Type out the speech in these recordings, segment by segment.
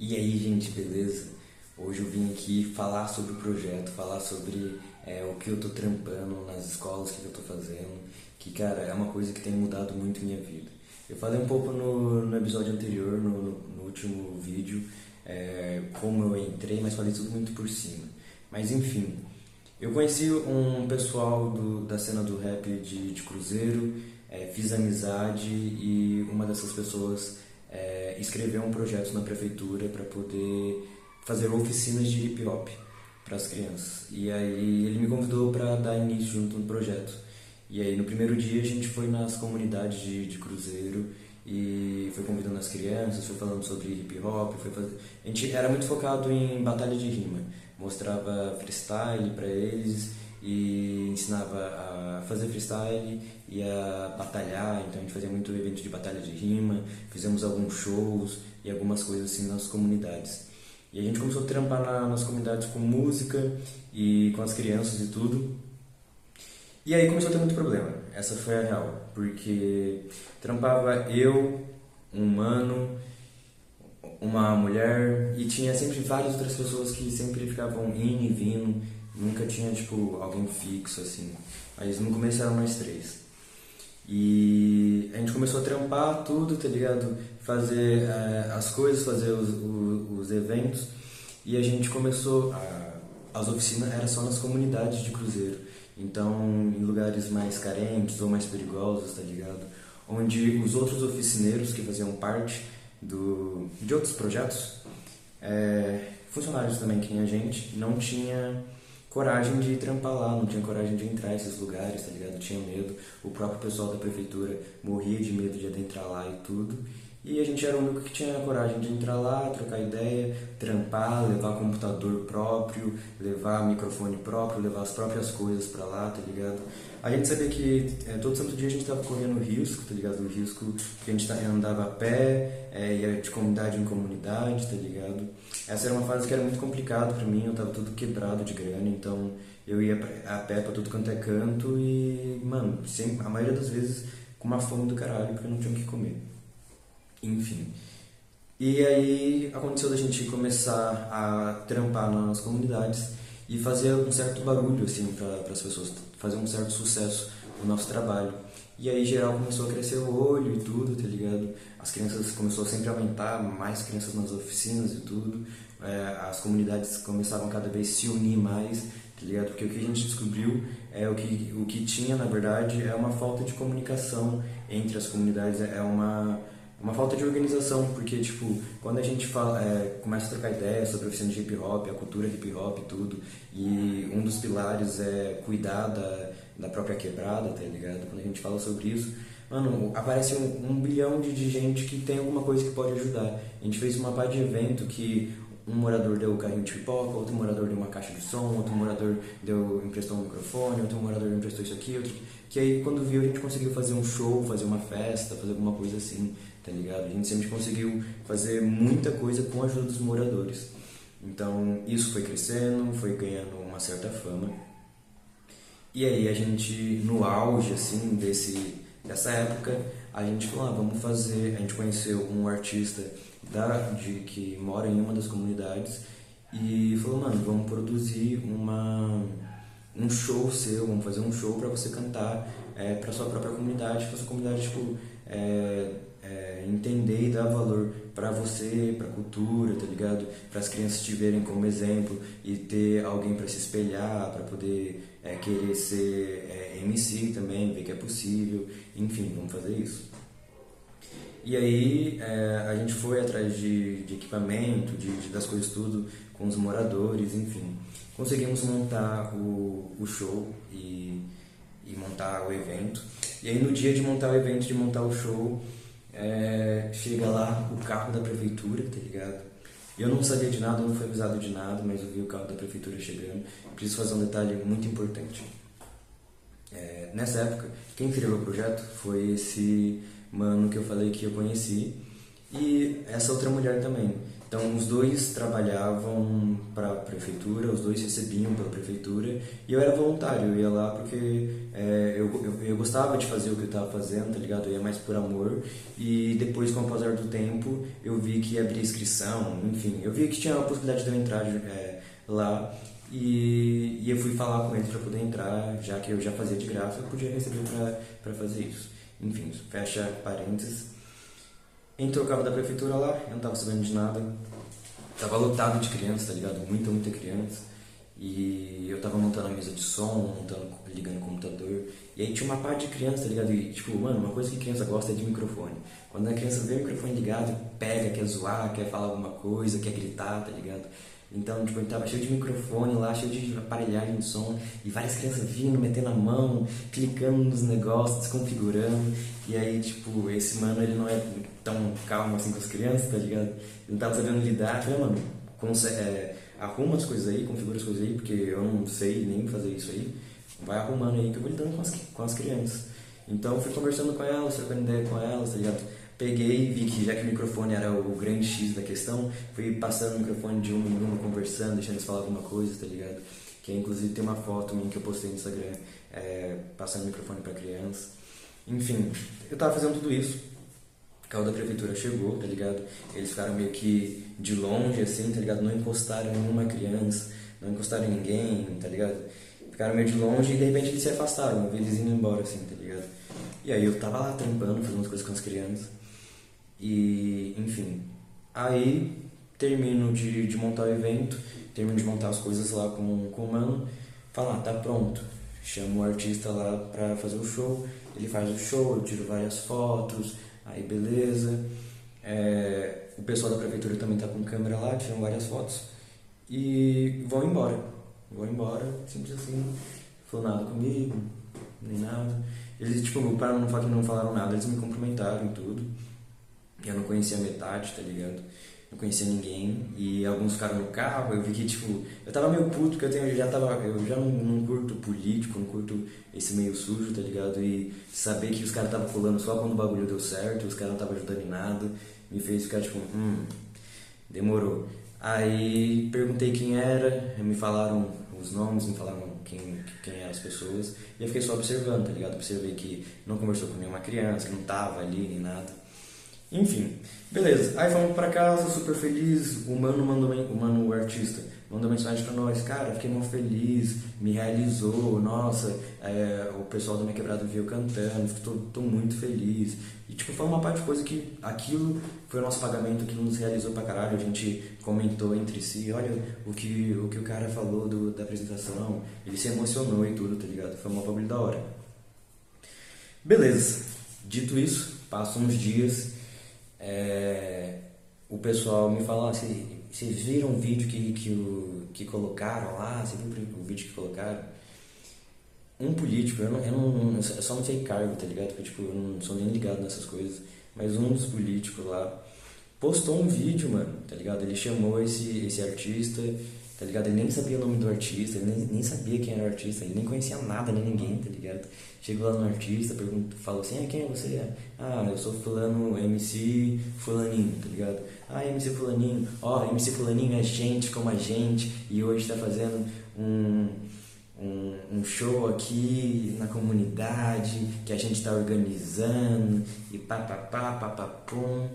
E aí, gente, beleza? Hoje eu vim aqui falar sobre o projeto, falar sobre é, o que eu tô trampando nas escolas, o que eu tô fazendo, que, cara, é uma coisa que tem mudado muito minha vida. Eu falei um pouco no, no episódio anterior, no, no último vídeo, é, como eu entrei, mas falei tudo muito por cima. Mas enfim, eu conheci um pessoal do, da cena do rap de, de Cruzeiro, é, fiz amizade e uma dessas pessoas é, escreveu um projeto na prefeitura para poder fazer oficinas de hip hop para as crianças. E aí ele me convidou para dar início junto no projeto. E aí no primeiro dia a gente foi nas comunidades de, de Cruzeiro e foi convidando as crianças, foi falando sobre hip hop, foi a gente era muito focado em batalha de rima, mostrava freestyle para eles e ensinava a fazer freestyle e a batalhar, então a gente fazia muito evento de batalha de rima, fizemos alguns shows e algumas coisas assim nas comunidades. E a gente começou a trampar na, nas comunidades com música e com as crianças e tudo. E aí começou a ter muito problema, essa foi a real, porque trampava eu, um mano, uma mulher e tinha sempre várias outras pessoas que sempre ficavam indo e vindo Nunca tinha, tipo, alguém fixo, assim. Mas no começo eram nós três. E a gente começou a trampar tudo, tá ligado? Fazer é, as coisas, fazer os, os, os, eventos. E a gente começou. A, as oficinas eram só nas comunidades de cruzeiro. Então, em lugares mais carentes ou mais perigosos, tá ligado? Onde os outros oficineiros que faziam parte do, de outros projetos, é, funcionários também que nem a gente, não tinha coragem de trampar lá, não tinha coragem de entrar nesses lugares, tá ligado? Tinha medo. O próprio pessoal da prefeitura morria de medo de adentrar lá e tudo. E a gente era o único que tinha a coragem de entrar lá, trocar ideia, trampar, levar computador próprio, levar microfone próprio, levar as próprias coisas para lá, tá ligado? A gente sabia que é, todo santo dia a gente tava correndo risco, tá ligado? O risco que a gente andava a pé, é, ia de comunidade em comunidade, tá ligado? Essa era uma fase que era muito complicada para mim, eu tava tudo quebrado de grana, então eu ia a pé pra tudo quanto é canto e, mano, sempre, a maioria das vezes com uma fome do caralho porque eu não tinha o que comer. Enfim. E aí aconteceu da gente começar a trampar nas comunidades e fazer um certo barulho assim para as pessoas, fazer um certo sucesso no nosso trabalho. E aí geral começou a crescer o olho e tudo, tá ligado? As crianças começou sempre a aumentar, mais crianças nas oficinas e tudo. É, as comunidades começavam cada vez se unir mais, tá ligado? Porque o que a gente descobriu é o que o que tinha na verdade é uma falta de comunicação entre as comunidades, é uma uma falta de organização, porque, tipo, quando a gente fala, é, começa a trocar ideias sobre a oficina de hip hop, a cultura hip hop e tudo, e um dos pilares é cuidar da, da própria quebrada, tá ligado? Quando a gente fala sobre isso, mano, aparece um, um bilhão de, de gente que tem alguma coisa que pode ajudar. A gente fez uma parte de evento que um morador deu o carrinho de pipoca, outro morador deu uma caixa de som, outro morador deu emprestou um microfone, outro morador emprestou isso aqui, outro que aí quando viu a gente conseguiu fazer um show, fazer uma festa, fazer alguma coisa assim, tá ligado? A gente sempre conseguiu fazer muita coisa com a ajuda dos moradores. Então isso foi crescendo, foi ganhando uma certa fama. E aí a gente no auge assim desse dessa época, a gente falou, ah, vamos fazer, a gente conheceu um artista da, de, que mora em uma das comunidades e falou, mano, vamos produzir uma, um show seu, vamos fazer um show para você cantar é, para sua própria comunidade, para sua comunidade tipo é, é, entender e dar valor para você, para a cultura, tá ligado? Para as crianças te verem como exemplo e ter alguém para se espelhar, para poder é, querer ser é, MC também, ver que é possível, enfim, vamos fazer isso. E aí é, a gente foi atrás de, de equipamento, de, de, das coisas tudo, com os moradores, enfim. Conseguimos montar o, o show e, e montar o evento. E aí no dia de montar o evento, de montar o show, é, chega lá o carro da prefeitura, tá ligado? Eu não sabia de nada, não fui avisado de nada, mas eu vi o carro da prefeitura chegando. Preciso fazer um detalhe muito importante. É, nessa época, quem criou o projeto foi esse mano que eu falei que eu conheci. e essa outra mulher também. Então, os dois trabalhavam para a prefeitura, os dois recebiam pela prefeitura e eu era voluntário, eu ia lá porque é, eu, eu, eu, gostava de fazer o que eu estava fazendo, tá ligado? Eu ia mais por amor e depois, com o passar do tempo, eu vi que abrir inscrição, enfim, eu vi que tinha a possibilidade de eu entrar é, lá e, e, eu fui falar com eles para poder entrar, já que eu já fazia de graça, eu podia receber para fazer isso. Enfim, fecha parênteses. Entrou o carro da prefeitura lá, eu não tava sabendo de nada. Tava lotado de crianças, tá ligado? Muita, muita criança. E eu tava montando a mesa de som, montando, ligando o computador. E aí tinha uma parte de criança, tá ligado? E tipo, mano, uma coisa que criança gosta é de microfone. Quando a criança vê o microfone ligado, pega, quer zoar, quer falar alguma coisa, quer gritar, tá ligado? Então, tipo, ele tava cheio de microfone lá, cheio de aparelhagem de som, e várias crianças vindo, metendo a mão, clicando nos negócios, desconfigurando. E aí, tipo, esse mano, ele não é tão calmo assim com as crianças, tá ligado? Ele não tava sabendo lidar. Eu falei, mano, é, arruma as coisas aí, configura as coisas aí, porque eu não sei nem fazer isso aí. Vai arrumando aí que eu vou lidando com as, com as crianças. Então, eu fui conversando com elas, trocando ideia com elas, tá ligado? Peguei e vi que já que o microfone era o grande X da questão, fui passando o microfone de um em um, conversando, deixando eles falar alguma coisa, tá ligado? Que inclusive tem uma foto minha que eu postei no Instagram, é, passando o microfone para criança. Enfim, eu tava fazendo tudo isso. O carro da prefeitura chegou, tá ligado? Eles ficaram meio que de longe, assim, tá ligado? Não encostaram nenhuma criança, não encostaram em ninguém, tá ligado? Ficaram meio de longe e de repente eles se afastaram, vi eles indo embora, assim, tá ligado? E aí eu tava lá trampando, fazendo umas coisas com as crianças. E, enfim. Aí termino de, de montar o evento, termino de montar as coisas lá com, com o mano, falo, ah, tá pronto. Chamo o artista lá pra fazer o show, ele faz o show, eu tiro várias fotos, aí beleza. É, o pessoal da prefeitura também tá com câmera lá, tiram várias fotos. E vão embora. Vão embora, simples assim. Falou nada comigo, nem nada. Eles, tipo, para não falar que não falaram nada, eles me cumprimentaram e tudo. Eu não conhecia metade, tá ligado? Não conhecia ninguém. E alguns ficaram no carro, eu vi que, tipo, eu tava meio puto, porque eu, tenho, eu já tava. Eu já não, não curto político, não curto esse meio sujo, tá ligado? E saber que os caras estavam pulando só quando o bagulho deu certo, os caras não estavam ajudando em nada, me fez ficar tipo, hum, demorou. Aí perguntei quem era, me falaram os nomes, me falaram quem, quem eram as pessoas, e eu fiquei só observando, tá ligado? Observei que não conversou com nenhuma criança, que não tava ali nem nada. Enfim, beleza. Aí fomos pra casa, super feliz. O mano mandou, o mano, o artista, mandou mensagem pra nós. Cara, fiquei muito feliz, me realizou. Nossa, é, o pessoal da minha quebrada viu cantando, tô, tô muito feliz. E tipo, foi uma parte de coisa que aquilo foi o nosso pagamento, aquilo nos realizou pra caralho. A gente comentou entre si, olha o que o, que o cara falou do, da apresentação. Ele se emocionou e tudo, tá ligado? Foi uma bagulho da hora. Beleza. Dito isso, passam uns dias é, o pessoal me falou assim, vocês viram o vídeo que, que, o, que colocaram lá? Você viu o vídeo que colocaram? Um político, eu, não, eu, não, eu só não sei cargo, tá ligado? Porque tipo, eu não sou nem ligado nessas coisas. Mas um dos políticos lá postou um vídeo, mano, tá ligado? Ele chamou esse, esse artista tá ligado? Ele nem sabia o nome do artista, ele nem, nem sabia quem era o artista, ele nem conhecia nada nem ninguém, tá ligado? Chegou lá no artista, perguntou, falou assim, ah, quem é você? Ah, eu sou fulano MC fulaninho, tá ligado? Ah, MC fulaninho, ó, oh, MC fulaninho é gente como a gente e hoje tá fazendo um, um, um show aqui na comunidade que a gente tá organizando e papapá, papapum.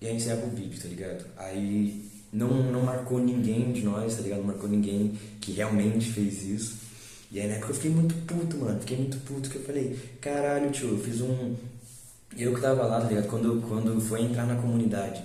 E aí encerra o vídeo, tá ligado? Aí não, não marcou ninguém de nós, tá ligado? Não marcou ninguém que realmente fez isso. E aí na época eu fiquei muito puto, mano. Fiquei muito puto que eu falei, caralho, tio, eu fiz um. Eu que tava lá, tá ligado? Quando, quando foi entrar na comunidade,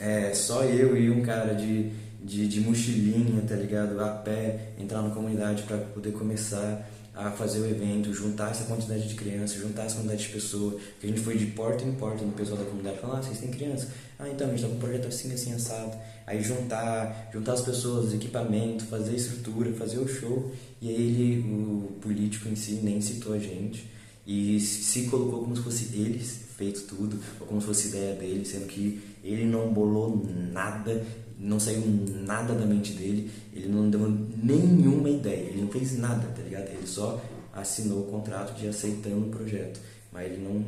é, só eu e um cara de, de, de mochilinha, tá ligado? A pé, entrar na comunidade para poder começar a fazer o evento, juntar essa quantidade de crianças, juntar essa quantidade de pessoas, que a gente foi de porta em porta no pessoal da comunidade, falar, ah, vocês têm criança? Ah, então, a gente tá com um projeto assim, assim, assado. Aí juntar, juntar as pessoas, equipamento, fazer estrutura, fazer o show, e aí ele, o político em si, nem citou a gente, e se colocou como se fosse ele feito tudo, ou como se fosse ideia dele, sendo que ele não bolou nada, não saiu nada da mente dele, ele não deu nenhuma ideia, ele não fez nada, tá ligado? Ele só assinou o contrato de aceitando o projeto, mas ele não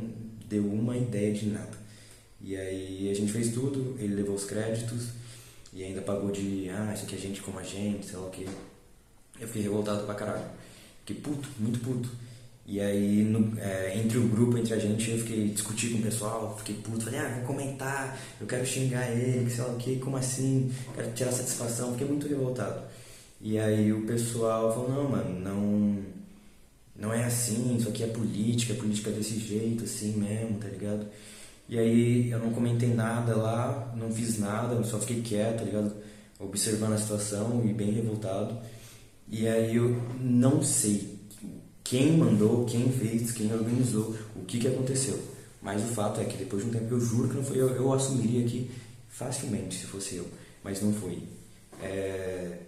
deu uma ideia de nada. E aí a gente fez tudo, ele levou os créditos e ainda pagou de, ah, isso aqui é gente como a gente, sei lá o que. Eu fiquei revoltado pra caralho. Fiquei puto, muito puto. E aí, no, é, entre o grupo, entre a gente, eu fiquei discutir com o pessoal, fiquei puto, falei, ah, vou comentar, eu quero xingar ele, sei lá o que, como assim, quero tirar satisfação, fiquei muito revoltado. E aí o pessoal falou, não, mano, não, não é assim, isso aqui é política, é política desse jeito, assim mesmo, tá ligado? E aí eu não comentei nada lá, não fiz nada, só fiquei quieto, tá ligado? Observando a situação e bem revoltado. E aí eu não sei quem mandou, quem fez, quem organizou, o que, que aconteceu. Mas o fato é que depois de um tempo eu juro que não foi eu, eu assumiria aqui facilmente se fosse eu, mas não foi. É...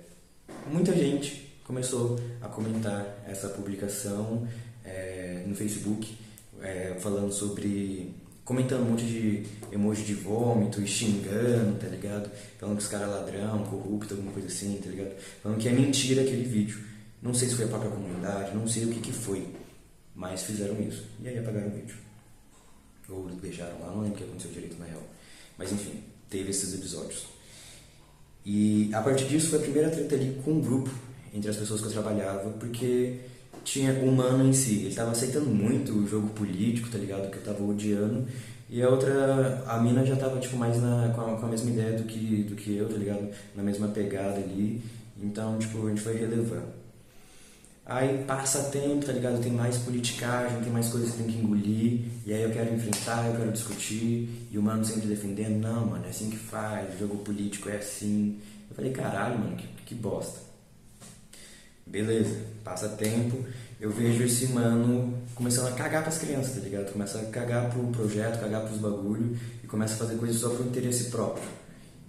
Muita gente começou a comentar essa publicação é, no Facebook, é, falando sobre comentando um monte de emoji de vômito e xingando, tá ligado? Falando que os caras é ladrão, corrupto, alguma coisa assim, tá ligado? Falando que é mentira aquele vídeo. Não sei se foi a própria comunidade, não sei o que que foi, mas fizeram isso. E aí apagaram o vídeo. Ou deixaram lá, não lembro o que aconteceu direito na real. Mas enfim, teve esses episódios. E a partir disso foi a primeira treta ali com o grupo, entre as pessoas que eu trabalhava, porque tinha humano em si. Ele tava aceitando muito o jogo político, tá ligado? Que eu tava odiando. E a outra, a mina já tava tipo mais na, com, a, com a mesma ideia do que, do que eu, tá ligado? Na mesma pegada ali. Então, tipo, a gente foi relevando. Aí passa tempo, tá ligado? Tem mais politicagem, tem mais coisas que tem que engolir. E aí eu quero enfrentar, eu quero discutir. E o mano sempre defendendo, não, mano, é assim que faz, o jogo político é assim. Eu falei, caralho, mano, que, que bosta. Beleza, passa tempo, eu vejo esse mano começando a cagar pras crianças, tá ligado? Começa a cagar pro projeto, cagar pros bagulho e começa a fazer coisas só pro interesse próprio.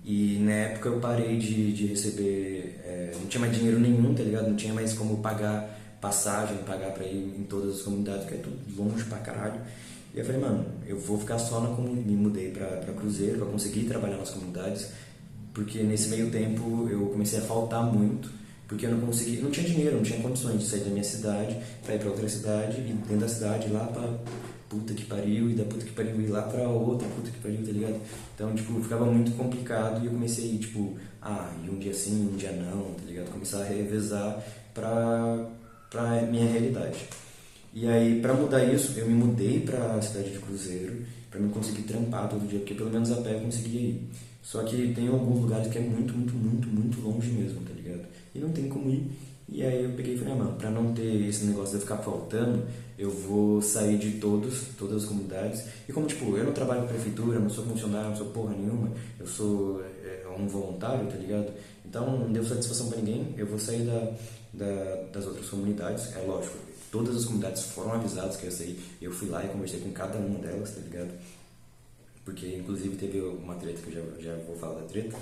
E na época eu parei de, de receber, é, não tinha mais dinheiro nenhum, tá ligado? Não tinha mais como pagar passagem, pagar pra ir em todas as comunidades, porque é tudo longe pra caralho. E eu falei, mano, eu vou ficar só na comunidade, me mudei pra, pra Cruzeiro pra conseguir trabalhar nas comunidades, porque nesse meio tempo eu comecei a faltar muito porque eu não conseguia, não tinha dinheiro, não tinha condições de sair da minha cidade para ir para outra cidade e dentro da cidade ir lá para puta que pariu e da puta que pariu ir lá para outra puta que pariu, tá ligado? Então, tipo, ficava muito complicado e eu comecei, tipo, ah, e um dia sim, um dia não, tá ligado? Começar a revezar pra, pra minha realidade. E aí, para mudar isso, eu me mudei para a cidade de Cruzeiro, para me conseguir trampar todo dia, porque pelo menos a pé eu conseguia ir. Só que tem alguns lugares que é muito, muito, muito, muito longe mesmo, tá? E não tem como ir. E aí eu peguei e falei, ah, mano, pra não ter esse negócio de ficar faltando, eu vou sair de todos, todas as comunidades. E como, tipo, eu não trabalho em prefeitura, não sou funcionário, não sou porra nenhuma, eu sou é, um voluntário, tá ligado? Então não deu satisfação pra ninguém, eu vou sair da, da, das outras comunidades, é lógico. Todas as comunidades foram avisadas que eu sair. Eu fui lá e conversei com cada uma delas, tá ligado? Porque, inclusive, teve uma treta que eu já, já vou falar da treta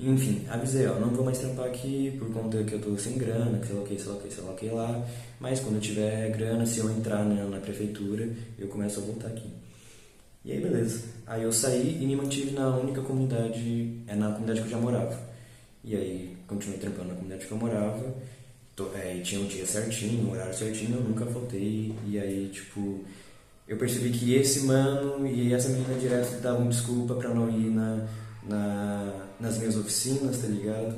enfim, avisei, ó, não vou mais trampar aqui por conta que eu tô sem grana, que sei lá o que, sei lá o que, sei lá o que lá. Mas quando eu tiver grana, se eu entrar na, na prefeitura, eu começo a voltar aqui. E aí, beleza. Aí eu saí e me mantive na única comunidade, é na comunidade que eu já morava. E aí, continuei trampando na comunidade que eu morava. Tô, é, tinha o um dia certinho, um horário certinho, eu nunca faltei. E aí, tipo, eu percebi que esse mano e essa menina direto davam desculpa pra não ir na na, nas minhas oficinas, tá ligado?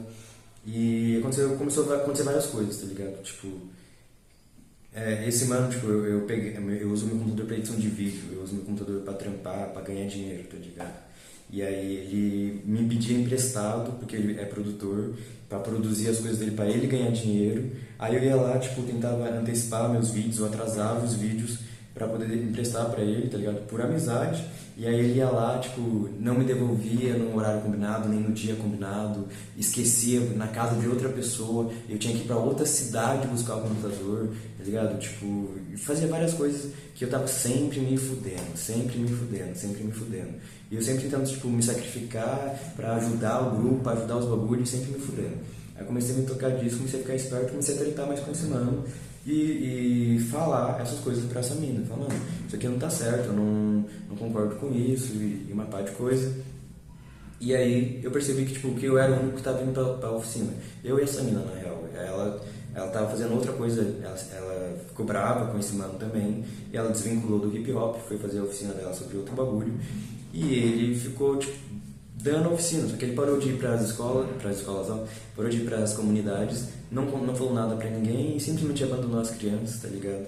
E aconteceu, começou a acontecer várias coisas, tá ligado? Tipo, é, esse mano, tipo, eu, eu, peguei, eu uso meu computador pra edição de vídeo, eu uso meu computador pra trampar, pra ganhar dinheiro, tá ligado? E aí ele me pedia emprestado, porque ele é produtor, para produzir as coisas dele para ele ganhar dinheiro. Aí eu ia lá, tipo, tentava antecipar meus vídeos, ou atrasava os vídeos para poder emprestar para ele, tá ligado? Por amizade. E aí ele ia lá, tipo, não me devolvia no horário combinado, nem no dia combinado, esquecia na casa de outra pessoa, eu tinha que ir para outra cidade buscar o computador, tá ligado? Tipo, fazia várias coisas que eu tava sempre me fudendo, sempre me fudendo, sempre me fudendo. E eu sempre tentando, tipo, me sacrificar para ajudar o grupo, pra ajudar os bagulhos, sempre me fudendo. Aí comecei a me tocar disso, comecei a ficar esperto, comecei a tretar mais com esse mano e, e falar essas coisas pra essa mina. Falando, isso aqui não tá certo, eu não, não concordo com isso e, e uma parte de coisa. E aí eu percebi que, tipo, que eu era o único que tava indo pra, pra oficina. Eu e essa mina, na real. Ela ela tava fazendo outra coisa, ela, ela ficou brava com esse mano também, e ela desvinculou do hip hop, foi fazer a oficina dela sobre outro bagulho, e ele ficou, tipo, dando oficina, só que ele parou de ir para as escolas, para as escolas, ó, parou de ir para as comunidades, não, não falou nada para ninguém e simplesmente abandonou as crianças, tá ligado?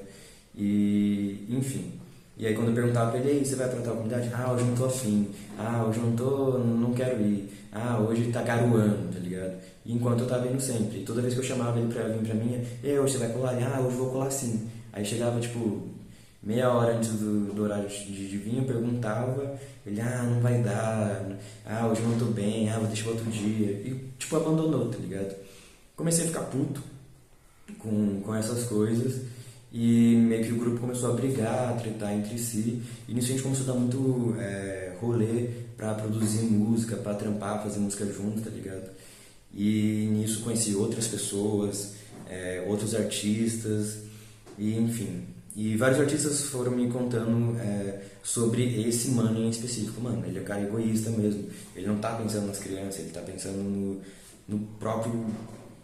E, enfim. E aí quando eu perguntava pra ele, você vai pra tal comunidade? Ah, hoje não tô afim. Ah, hoje não tô, não quero ir. Ah, hoje tá garoando, tá ligado? E enquanto eu tava indo sempre. E toda vez que eu chamava ele pra vir pra mim, e hoje você vai colar? Ah, hoje vou colar sim. Aí chegava, tipo, meia hora antes do, do horário de, de vir, eu perguntava, ele, ah, não vai dar, ah, hoje não tô bem, ah, vou deixar outro dia. E, tipo, abandonou, tá ligado? Comecei a ficar puto com, com essas coisas e meio que o grupo começou a brigar, a tretar entre si. E nisso a gente começou a dar muito é, rolê pra produzir música, pra trampar, fazer música junto, tá ligado? E nisso conheci outras pessoas, é, outros artistas, e enfim, e vários artistas foram me contando é, sobre esse mano em específico. Mano, ele é cara egoísta mesmo. Ele não tá pensando nas crianças, ele tá pensando no, no próprio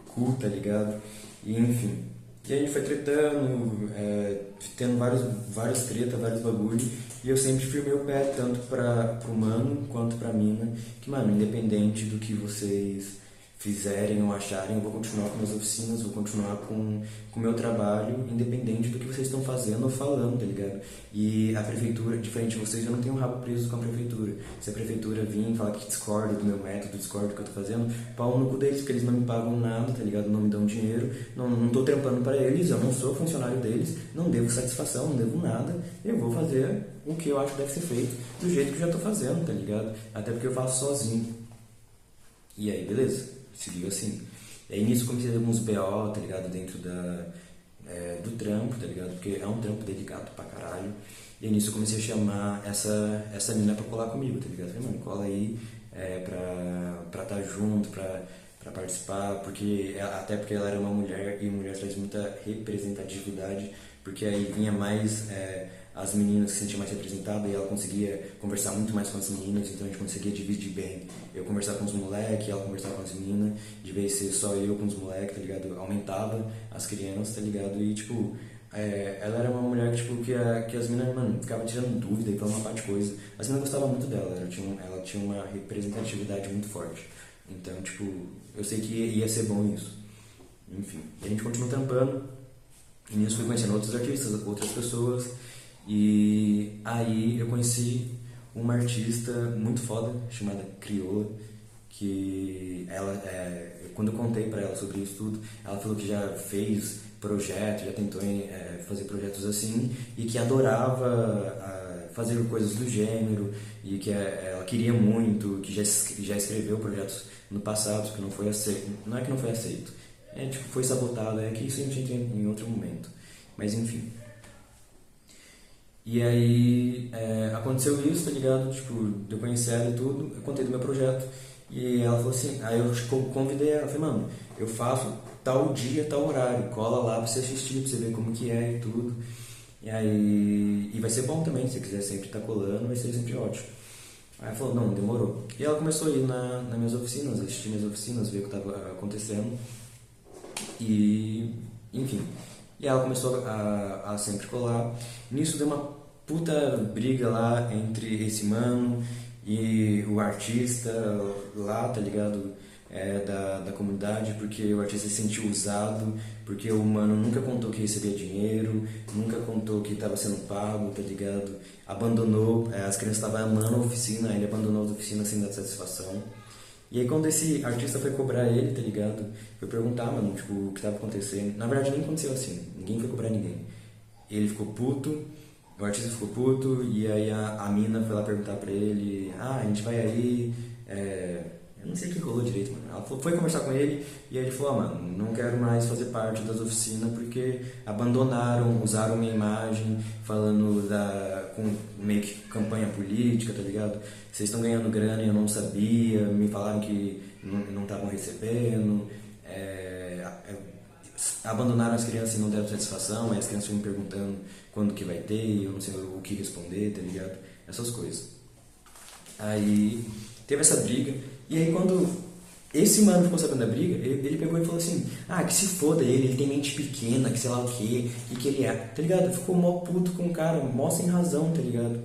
cu, tá ligado? E enfim. E a gente foi tretando, é, tendo vários, vários treta, vários bagulho. E eu sempre firmei o pé, tanto para pro mano quanto pra mina. Que, mano, independente do que vocês fizerem ou acharem, eu vou continuar com minhas oficinas, vou continuar com o meu trabalho, independente do que vocês estão fazendo ou falando, tá ligado? E a prefeitura, diferente de vocês, eu não tenho um rabo preso com a prefeitura. Se a prefeitura vir e falar que discorda do meu método, discorda do que eu tô fazendo, pau no cu deles, porque eles não me pagam nada, tá ligado? Não me dão dinheiro, não, não tô trampando para eles, eu não sou funcionário deles, não devo satisfação, não devo nada, eu vou fazer o que eu acho que deve ser feito, do jeito que eu já tô fazendo, tá ligado? Até porque eu faço sozinho. E aí, beleza? Seguiu assim. E aí nisso comecei a ter alguns BO, tá ligado? Dentro da, é, do trampo, tá ligado? Porque é um trampo delicado pra caralho. E aí nisso comecei a chamar essa, essa menina pra colar comigo, tá ligado? Falei, mano, cola aí é, pra, pra tá junto, pra, pra participar, porque até porque ela era uma mulher e mulher traz muita representatividade, porque aí vinha mais. É, as meninas se sentiam mais representadas e ela conseguia conversar muito mais com as meninas, então a gente conseguia dividir bem. Eu conversar com os moleques, ela conversar com as meninas, de vez ser só eu com os moleques, tá ligado? Aumentava as crianças, tá ligado? E tipo, é, ela era uma mulher que, tipo, que, a, que as meninas, mano, ficavam tirando dúvida e falando uma parte de coisa. As meninas gostavam muito dela, ela tinha, ela tinha uma representatividade muito forte. Então, tipo, eu sei que ia ser bom isso. Enfim, a gente continuou trampando, e nisso fui conhecendo outros artistas, outras pessoas. E aí eu conheci uma artista muito foda chamada Crioula, que ela, é, quando eu contei para ela sobre isso tudo, ela falou que já fez projetos, já tentou é, fazer projetos assim e que adorava a, fazer coisas do gênero e que é, ela queria muito, que já, já escreveu projetos no passado que não foi aceito, não é que não foi aceito, é tipo foi sabotado, é que isso a gente entra em outro momento, mas enfim. E aí é, aconteceu isso, tá ligado? Tipo, eu conheci ela e tudo, eu contei do meu projeto. E ela falou assim, aí eu convidei ela, falei, mano, eu faço tal dia, tal horário, cola lá pra você assistir, pra você ver como que é e tudo. E aí, e vai ser bom também, se você quiser sempre estar tá colando, vai ser sempre ótimo. Aí ela falou, não, demorou. E ela começou a ir na, nas minhas oficinas, assistir minhas oficinas, ver o que estava acontecendo. E, enfim. E ela começou a, a sempre colar. Nisso deu uma puta briga lá entre esse mano e o artista lá, tá ligado? É, da, da comunidade, porque o artista se sentiu usado, porque o mano nunca contou que recebia dinheiro, nunca contou que estava sendo pago, tá ligado? Abandonou, é, as crianças estavam amando a oficina, ele abandonou a oficina sem dar satisfação. E aí quando esse artista foi cobrar ele, tá ligado? Foi perguntar, mano, tipo, o que estava acontecendo. Na verdade nem aconteceu assim, ninguém foi cobrar ninguém. Ele ficou puto, o artista ficou puto e aí a, a mina foi lá perguntar pra ele, ah, a gente vai aí, é... eu não sei o que rolou direito, mano. Ela foi conversar com ele e aí ele falou, ah, mano, não quero mais fazer parte das oficinas porque abandonaram, usaram minha imagem falando da, com meio que campanha política, tá ligado? Vocês estão ganhando grana e eu não sabia, me falaram que não estavam recebendo, é, é, abandonaram as crianças e não deram satisfação, aí as crianças me perguntando quando que vai ter, eu não sei o que responder, tá ligado? Essas coisas. Aí teve essa briga, e aí quando esse mano ficou sabendo da briga, ele, ele, pegou e falou assim, ah, que se foda ele, ele tem mente pequena, que sei lá o que, e que ele é, tá ligado? Ficou mó puto com o cara, mó sem razão, tá ligado?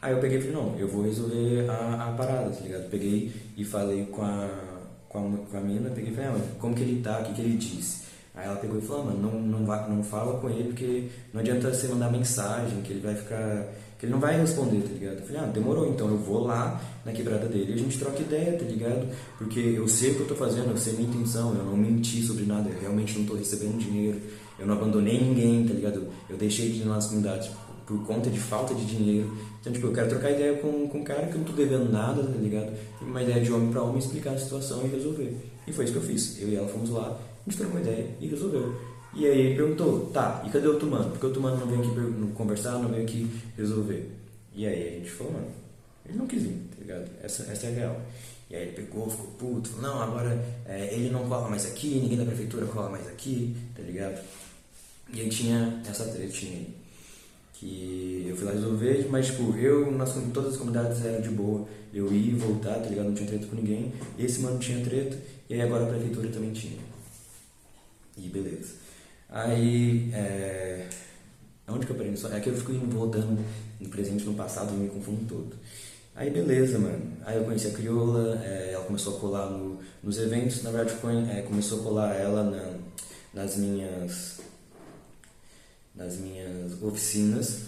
Aí eu peguei e falei, não, eu vou resolver a, a parada, tá ligado? Peguei e falei com a, com a, com a mina, peguei e falei, ah, como que ele tá, o que, que ele disse? Aí ela pegou e falou, ah, mano, não, não, vai, não fala com ele porque não adianta você mandar mensagem, que ele vai ficar que ele não vai responder, tá ligado? Eu falei, ah, demorou, então eu vou lá na quebrada dele e a gente troca ideia, tá ligado? Porque eu sei o que eu tô fazendo, eu sei a minha intenção, eu não menti sobre nada, eu realmente não tô recebendo dinheiro, eu não abandonei ninguém, tá ligado? Eu deixei de ir nas comunidades por conta de falta de dinheiro. Então, tipo, eu quero trocar ideia com, com um cara que eu não tô devendo nada, tá ligado? Uma ideia de homem para homem explicar a situação e resolver. E foi isso que eu fiz. Eu e ela fomos lá, trocou uma ideia e resolveu. E aí ele perguntou, tá, e cadê o outro mano? Porque o outro mano não veio aqui conversar, não veio aqui resolver. E aí a gente falou, mano, ele não quis vir, tá ligado? Essa, essa é a real. E aí ele pegou, ficou puto, falou, não, agora é, ele não cola mais aqui, ninguém da prefeitura cola mais aqui, tá ligado? E aí tinha essa tretinha aí. Que eu fui lá resolver, mas tipo, eu nas todas as comunidades era de boa. Eu ia e voltar, tá ligado? Não tinha treta com ninguém. Esse mano tinha treta, e aí agora a prefeitura também tinha. E beleza. Aí, é... onde que eu parei? É que eu fico voltando no presente no passado e me confundo todo. Aí beleza, mano. Aí eu conheci a Crioula, é, ela começou a colar no, nos eventos, na verdade é, começou a colar ela na, nas minhas nas minhas oficinas.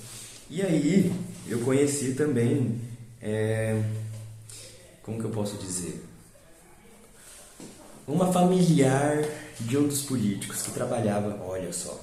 E aí eu conheci também, é, como que eu posso dizer? Uma familiar de um dos políticos que trabalhava, olha só,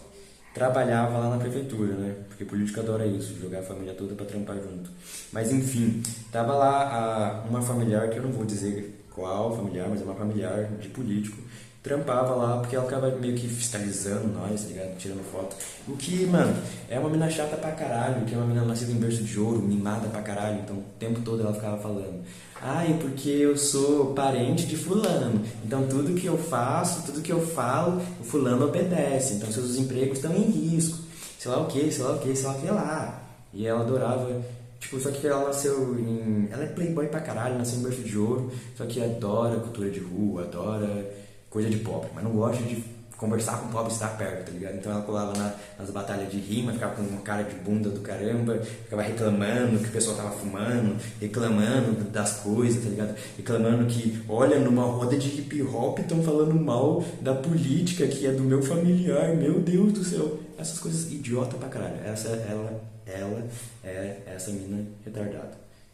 trabalhava lá na prefeitura, né? Porque político adora isso, jogar a família toda para trampar junto. Mas enfim, tava lá a, uma familiar que eu não vou dizer qual familiar, mas é uma familiar de político trampava lá, porque ela ficava meio que fiscalizando nós, tá ligado? Tirando foto. O que, mano, é uma mina chata pra caralho, que é uma mina nascida em berço de ouro, mimada pra caralho, então o tempo todo ela ficava falando. Ai, porque eu sou parente de fulano, então tudo que eu faço, tudo que eu falo, o fulano obedece, então seus empregos estão em risco, sei lá o que, sei lá o que, sei lá o que lá. E ela adorava Tipo, só que ela nasceu em. Ela é playboy pra caralho, nasceu em berço de ouro, só que adora cultura de rua, adora coisa de pobre, mas não gosta de conversar com pobre estar perto, tá ligado? Então ela colava na, nas batalhas de rima, ficava com uma cara de bunda do caramba, ficava reclamando que o pessoal tava fumando, reclamando das coisas, tá ligado? Reclamando que, olha, numa roda de hip hop estão falando mal da política que é do meu familiar, meu Deus do céu. Essas coisas idiota pra caralho. Essa, ela, ela é essa mina retardada,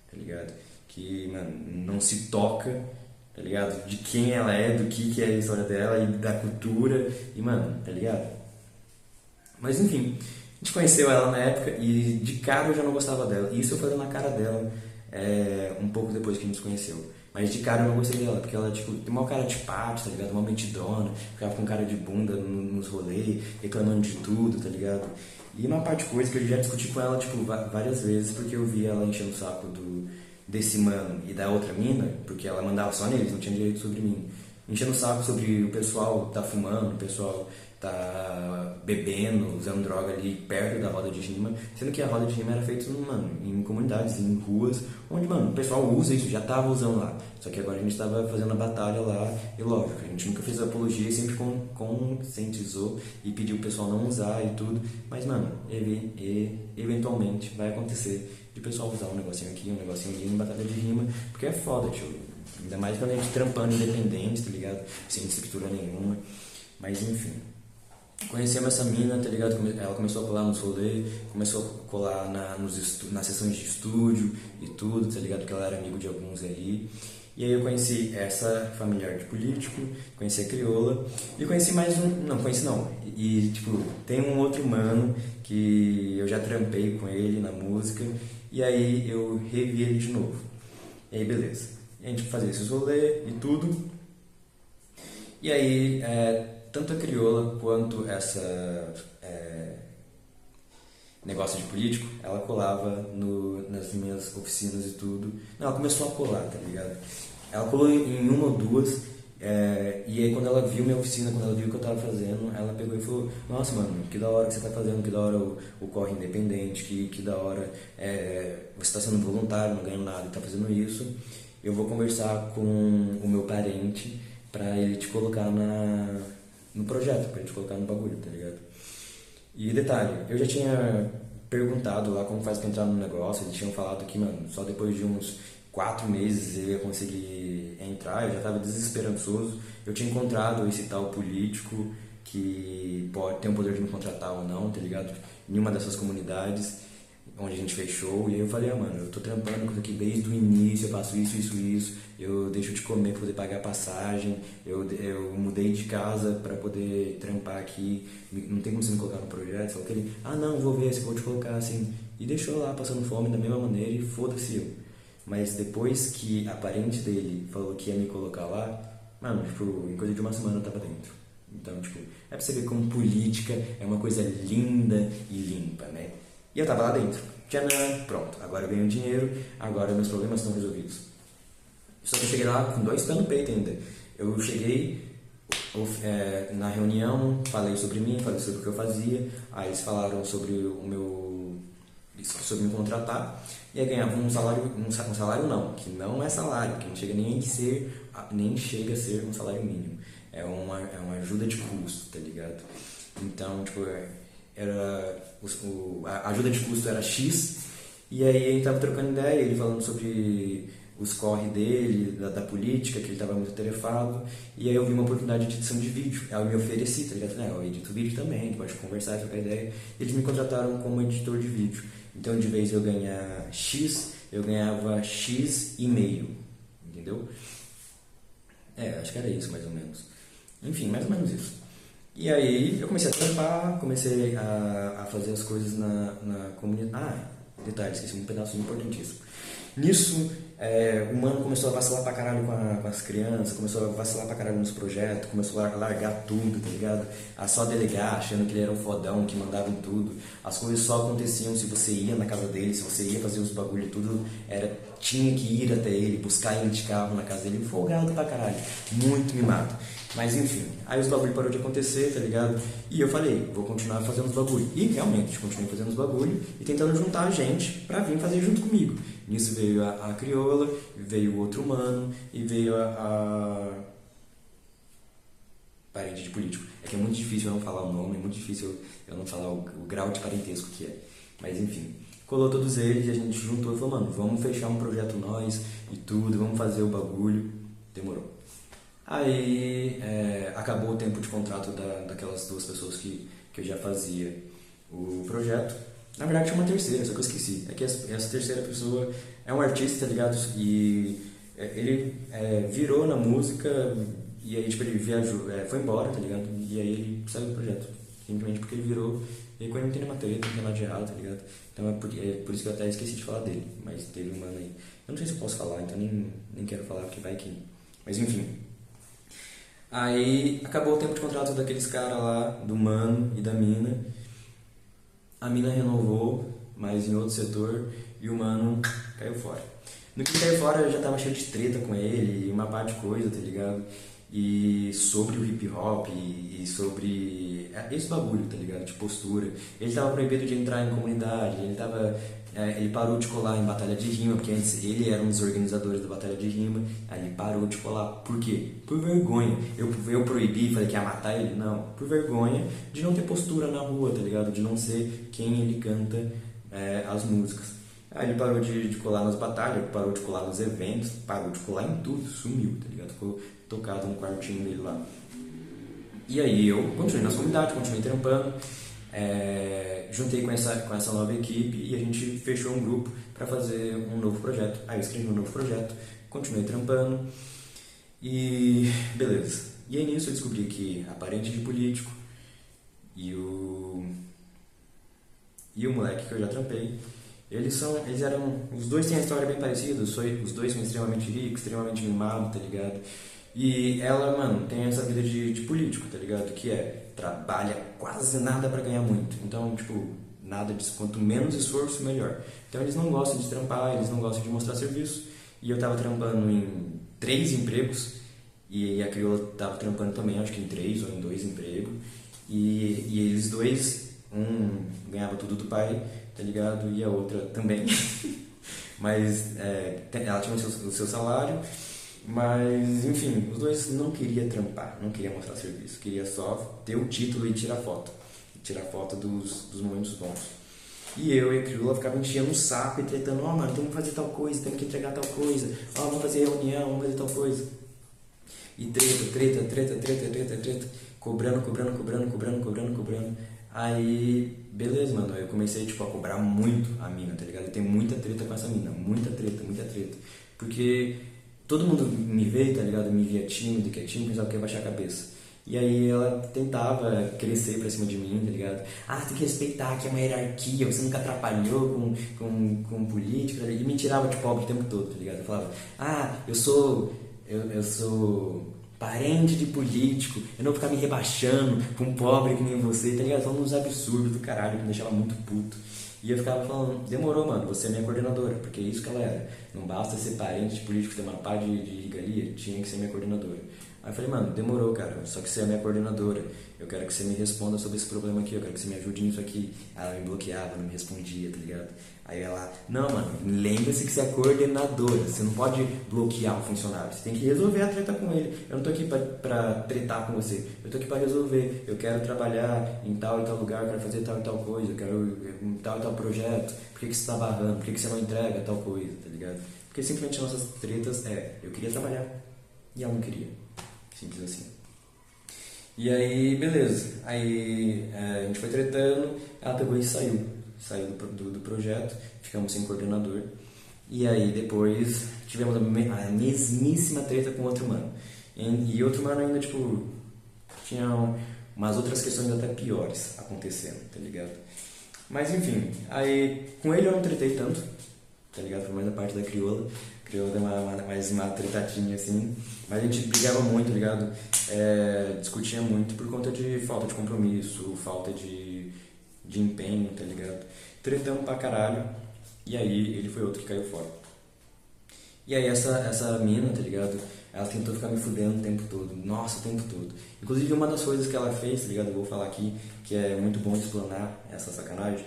tá ligado? Que, mano, não se toca tá ligado? De quem ela é, do que, que é a história dela e da cultura, e mano, tá ligado? Mas enfim, a gente conheceu ela na época e de cara eu já não gostava dela. E isso eu falei na cara dela é, um pouco depois que a gente se conheceu. Mas de cara eu não gostei dela, porque ela tipo, tem uma cara de pato, tá ligado? Uma mentidona, ficava com cara de bunda nos rolês, reclamando de tudo, tá ligado? E uma parte de coisa que eu já discuti com ela, tipo, várias vezes, porque eu vi ela enchendo o saco do, desse mano e da outra mina, porque ela mandava só neles, não tinha direito sobre mim, enchendo o saco sobre o pessoal tá fumando, o pessoal tá bebendo, usando droga ali perto da roda de rima, sendo que a roda de rima era feita, mano, em comunidades, em ruas, onde, mano, o pessoal usa isso, já tava usando lá. Só que agora a gente tava fazendo a batalha lá, e lógico, a gente nunca fez apologia, sempre conscientizou e pediu o pessoal não usar e tudo, mas, mano, eventualmente vai acontecer de pessoal usar um negocinho aqui, um negocinho ali em batalha de rima, porque é foda, tio. Ainda mais quando a gente trampando independente, tá ligado? Sem estrutura nenhuma. Mas enfim. Conhecemos essa mina, tá ligado? Ela começou a colar nos rolês, começou a colar na, nos nas sessões de estúdio e tudo, tá ligado? Porque ela era amigo de alguns aí. E aí eu conheci essa familiar de político, conheci a crioula e conheci mais um, não, conheci não. E tipo, tem um outro mano que eu já trampei com ele na música e aí eu revi ele de novo. E aí beleza. A gente fazia esses rolês e tudo. E aí, é, tanto a crioula quanto essa é, negócio de político, ela colava no, nas minhas oficinas e tudo. Não, ela começou a colar, tá ligado? Ela colou em uma ou duas, é, e aí quando ela viu minha oficina, quando ela viu o que eu tava fazendo, ela pegou e falou, nossa mano, que da hora que você tá fazendo, que da hora o, o corre independente, que, que da hora é, você tá sendo voluntário, não ganhando nada e tá fazendo isso. eu vou conversar com o meu parente pra ele te colocar na, no projeto, pra ele te colocar no bagulho, tá ligado? E detalhe, eu já tinha perguntado lá como faz pra entrar no negócio, eles tinham falado que, mano, só depois de uns quatro meses eu ia conseguir entrar, eu já tava desesperançoso. Eu tinha encontrado esse tal político que pode ter o poder de me contratar ou não, tá ligado? Em uma dessas comunidades onde a gente fechou, e aí eu falei, ah, mano, eu tô trampando com isso aqui desde o início, eu faço isso, isso, isso, eu deixo de comer pra poder pagar passagem, eu, eu mudei de casa para poder trampar aqui, não tem como você me colocar no projeto, só que ele, ah não, vou ver se vou te colocar assim, e deixou lá passando fome da mesma maneira e foda-se eu. Mas depois que a parente dele falou que ia me colocar lá, mano, tipo, em coisa de uma semana eu tava dentro. Então, tipo, é pra você ver como política é uma coisa linda e limpa, né? E eu tava lá dentro. Tchanan, pronto. Agora eu ganho dinheiro, agora meus problemas estão resolvidos. Só que eu cheguei lá com dois pés no peito ainda. Eu cheguei é, na reunião, falei sobre mim, falei sobre o que eu fazia. Aí eles falaram sobre o meu. sobre me contratar. E aí ganhava um salário. Um salário não, que não é salário, que não chega nem a ser, nem chega a ser um salário mínimo. É uma, é uma ajuda de custo, tá ligado? Então, tipo, é, era o, a ajuda de custo era X, e aí gente tava trocando ideia, ele falando sobre os corre dele, da, da política, que ele estava muito tarefado, e aí eu vi uma oportunidade de edição de vídeo, aí eu me ofereci, tá ligado? Ah, eu edito vídeo também, pode conversar, trocar ideia, eles me contrataram como editor de vídeo, então de vez eu ganhar X, eu ganhava X e meio, entendeu? É, acho que era isso mais ou menos. Enfim, mais ou menos isso. E aí eu comecei a trampar, comecei a, a fazer as coisas na, na comunidade. Ah, detalhe, esqueci um pedaço importantíssimo. Nisso, é, o mano começou a vacilar pra caralho com, a, com, as crianças, começou a vacilar pra caralho nos projetos, começou a largar tudo, tá ligado? A só delegar, achando que ele era um fodão, que mandava em tudo. As coisas só aconteciam se você ia na casa dele, se você ia fazer os bagulho, tudo era. Tinha que ir até ele, buscar ele de carro na casa dele, folgado pra caralho, muito mimado. Mas enfim, aí os bagulho parou de acontecer, tá ligado? E eu falei, vou continuar fazendo os bagulho. E realmente, continuei fazendo os bagulho e tentando juntar a gente pra vir fazer junto comigo. Nisso veio a, a crioula, veio o outro humano e veio a, a parente de político. É que é muito difícil eu não falar o nome, é muito difícil eu não falar o, o grau de parentesco que é. Mas enfim, colou todos eles e a gente juntou e falou, mano, vamos fechar um projeto nós e tudo, vamos fazer o bagulho. Demorou. Aí é, acabou o tempo de contrato da, daquelas duas pessoas que, que eu já fazia o projeto. Na verdade tinha uma terceira, só que eu esqueci. É que essa terceira pessoa é um artista, tá ligado? E é, ele é, virou na música e aí tipo, ele viajou, é, foi embora, tá ligado? E aí ele saiu do projeto. Simplesmente porque ele virou. E aí quando não tem nenhuma treta, não tem nada de errado, tá ligado? Então é por, é por, isso que eu até esqueci de falar dele. Mas teve um mano aí. Eu não sei se eu posso falar, então nem, nem quero falar porque vai que. Mas enfim. Aí acabou o tempo de contrato daqueles caras lá, do mano e da mina. A mina renovou, mas em outro setor, e o mano caiu fora. No que caiu fora eu já tava cheio de treta com ele, uma parte de coisa, tá ligado? E sobre o hip hop e, sobre é, esse bagulho, tá ligado? De postura. Ele tava proibido de entrar em comunidade, ele tava ele parou de colar em batalha de rima, porque antes ele era um dos organizadores da batalha de rima, aí ele parou de colar. Por quê? Por vergonha. Eu, eu proibi, falei que ia matar ele? Não. Por vergonha de não ter postura na rua, tá ligado? De não ser quem ele canta é, as músicas. Aí ele parou de, de colar nas batalhas, parou de colar nos eventos, parou de colar em tudo, sumiu, tá ligado? Ficou tocado no quartinho dele lá. E aí eu continuei nas comunidades, continuei trampando. É, juntei com essa, com essa nova equipe e a gente fechou um grupo para fazer um novo projeto. Aí eu escrevi um novo projeto, continuei trampando e beleza. E aí nisso eu descobri que a parente de político e o e o moleque que eu já trampei, eles são, eles eram, os dois têm a história bem parecida, os dois são extremamente ricos, extremamente mimados, tá ligado? E ela, mano, tem essa vida de, de político, tá ligado? Que é, trabalha quase nada para ganhar muito. Então, tipo, nada disso. Quanto menos esforço, melhor. Então, eles não gostam de trampar, eles não gostam de mostrar serviço. E eu tava trampando em três empregos. E a crioula tava trampando também, acho que em três ou em dois empregos. E, e eles dois, um ganhava tudo do pai, tá ligado? E a outra também. Mas é, ela tinha o seu, o seu salário, mas enfim, os dois não queriam trampar, não queriam mostrar serviço, queria só ter o título e tirar foto. Tirar foto dos, dos momentos bons. E eu e a Crioula ficava enchendo o saco e tretando, ó, oh, mano, temos que fazer tal coisa, temos que entregar tal coisa, ó, oh, vamos fazer reunião, vamos fazer tal coisa. E treta, treta, treta, treta, treta, treta, cobrando, cobrando, cobrando, cobrando, cobrando, cobrando. Aí, beleza, mano, eu comecei, tipo, a cobrar muito a mina, tá ligado? Eu tenho muita treta com essa mina, muita treta, muita treta. Porque todo mundo me vê, tá ligado? Me via tímido, quietinho, pensava que ia baixar a cabeça. E aí ela tentava crescer pra cima de mim, tá ligado? Ah, tem que respeitar aqui é uma hierarquia, você nunca atrapalhou com, com, com política, tá e me tirava de pobre o tempo todo, tá ligado? Eu falava, ah, eu sou. Eu, eu sou parente de político, eu não vou ficar me rebaixando com um pobre que nem você, tá ligado? Falando uns absurdos do caralho que me deixava muito puto. E eu ficava falando, demorou, mano, você é minha coordenadora, porque é isso que ela era. Não basta ser parente político, ter uma pá de, de regalia, tinha que ser minha coordenadora. Aí eu falei, mano, demorou, cara, só que você é minha coordenadora. Eu quero que você me responda sobre esse problema aqui, eu quero que você me ajude nisso aqui. Ela me bloqueava, não me respondia, tá ligado? Aí ela, não, mano, lembre-se que você é coordenadora, você não pode bloquear o funcionário, você tem que resolver a treta com ele. Eu não tô aqui pra, pra tretar com você, eu tô aqui pra resolver. Eu quero trabalhar em tal e tal lugar, eu quero fazer tal e tal coisa, eu quero em tal e tal projeto. Por que, que você tá barrando? Por que, que você não entrega tal coisa, tá ligado? Porque simplesmente nossas tretas é, eu queria trabalhar e ela não queria. Simples assim. E aí, beleza. Aí é, a gente foi tretando, ela pegou e saiu. Saiu do, do, do projeto, ficamos sem coordenador. E aí depois tivemos a, a mesmíssima treta com outro mano. E, e outro mano ainda, tipo, tinha umas outras questões até piores acontecendo, tá ligado? Mas enfim, aí com ele eu não tretei tanto, tá ligado? Foi mais a parte da crioula criou uma, uma, mais uma tretadinha assim. Mas a gente brigava muito, ligado? É, discutia muito por conta de falta de compromisso, falta de, de empenho, tá ligado? Tretamos pra caralho. E aí ele foi outro que caiu fora. E aí essa, essa mina, tá ligado? Ela tentou ficar me fudendo o tempo todo. Nossa, o tempo todo. Inclusive uma das coisas que ela fez, tá ligado? Eu vou falar aqui, que é muito bom explanar essa sacanagem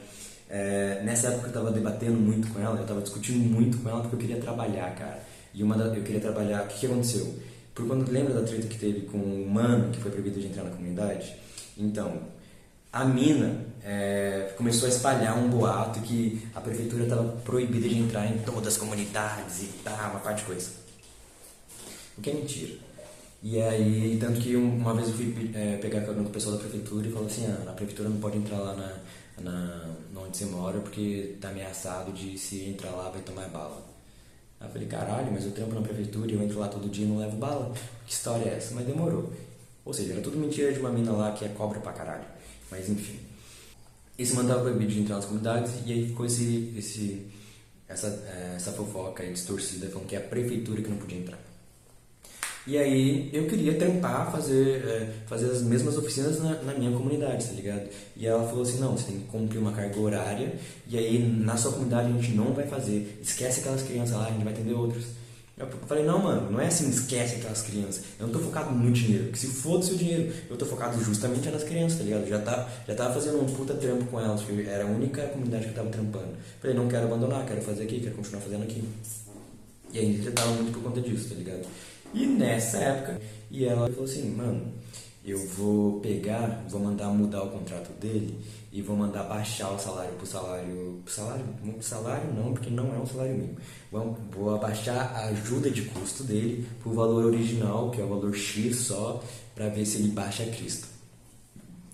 é, nessa época eu tava debatendo muito com ela, eu tava discutindo muito com ela porque eu queria trabalhar, cara. E uma da, eu queria trabalhar. O que, que aconteceu? Por quando lembra da treta que teve com o mano que foi proibido de entrar na comunidade? Então, a mina é, começou a espalhar um boato que a prefeitura estava proibida de entrar em todas as comunidades e tal, uma parte de coisa. O que é mentira. E aí, tanto que uma vez eu fui é, pegar com o pessoal da prefeitura e falou assim: ah, a prefeitura não pode entrar lá na, na, onde você mora porque tá ameaçado de se entrar lá vai tomar bala. Aí eu falei, caralho, mas eu trampo na prefeitura e eu entro lá todo dia e não levo bala? Que história é essa? Mas demorou. Ou seja, era tudo mentira de uma mina lá que é cobra pra caralho. Mas enfim. Esse mandava proibido de entrar nas comunidades e aí ficou esse, esse, essa, é, essa fofoca aí distorcida falando que é a prefeitura que não podia entrar. E aí eu queria trampar, fazer, é, fazer as mesmas oficinas na, na, minha comunidade, tá ligado? E ela falou assim, não, você tem que cumprir uma carga horária, e aí na sua comunidade a gente não vai fazer. Esquece aquelas crianças lá, a gente vai atender outras. Eu falei, não, mano, não é assim, esquece aquelas crianças. Eu não tô focado no dinheiro, porque se foda-se o dinheiro, eu tô focado justamente nas crianças, tá ligado? Já, tá, já tava fazendo um puta trampo com elas, era a única comunidade que eu tava trampando. Falei, não quero abandonar, quero fazer aqui, quero continuar fazendo aqui. E aí já tava muito por conta disso, tá ligado? E nessa época, e ela falou assim, mano, eu vou pegar, vou mandar mudar o contrato dele e vou mandar baixar o salário pro salário, pro salário, salário não, porque não é um salário mínimo. Vou, vou abaixar a ajuda de custo dele pro valor original, que é o valor X só, para ver se ele baixa a Cristo.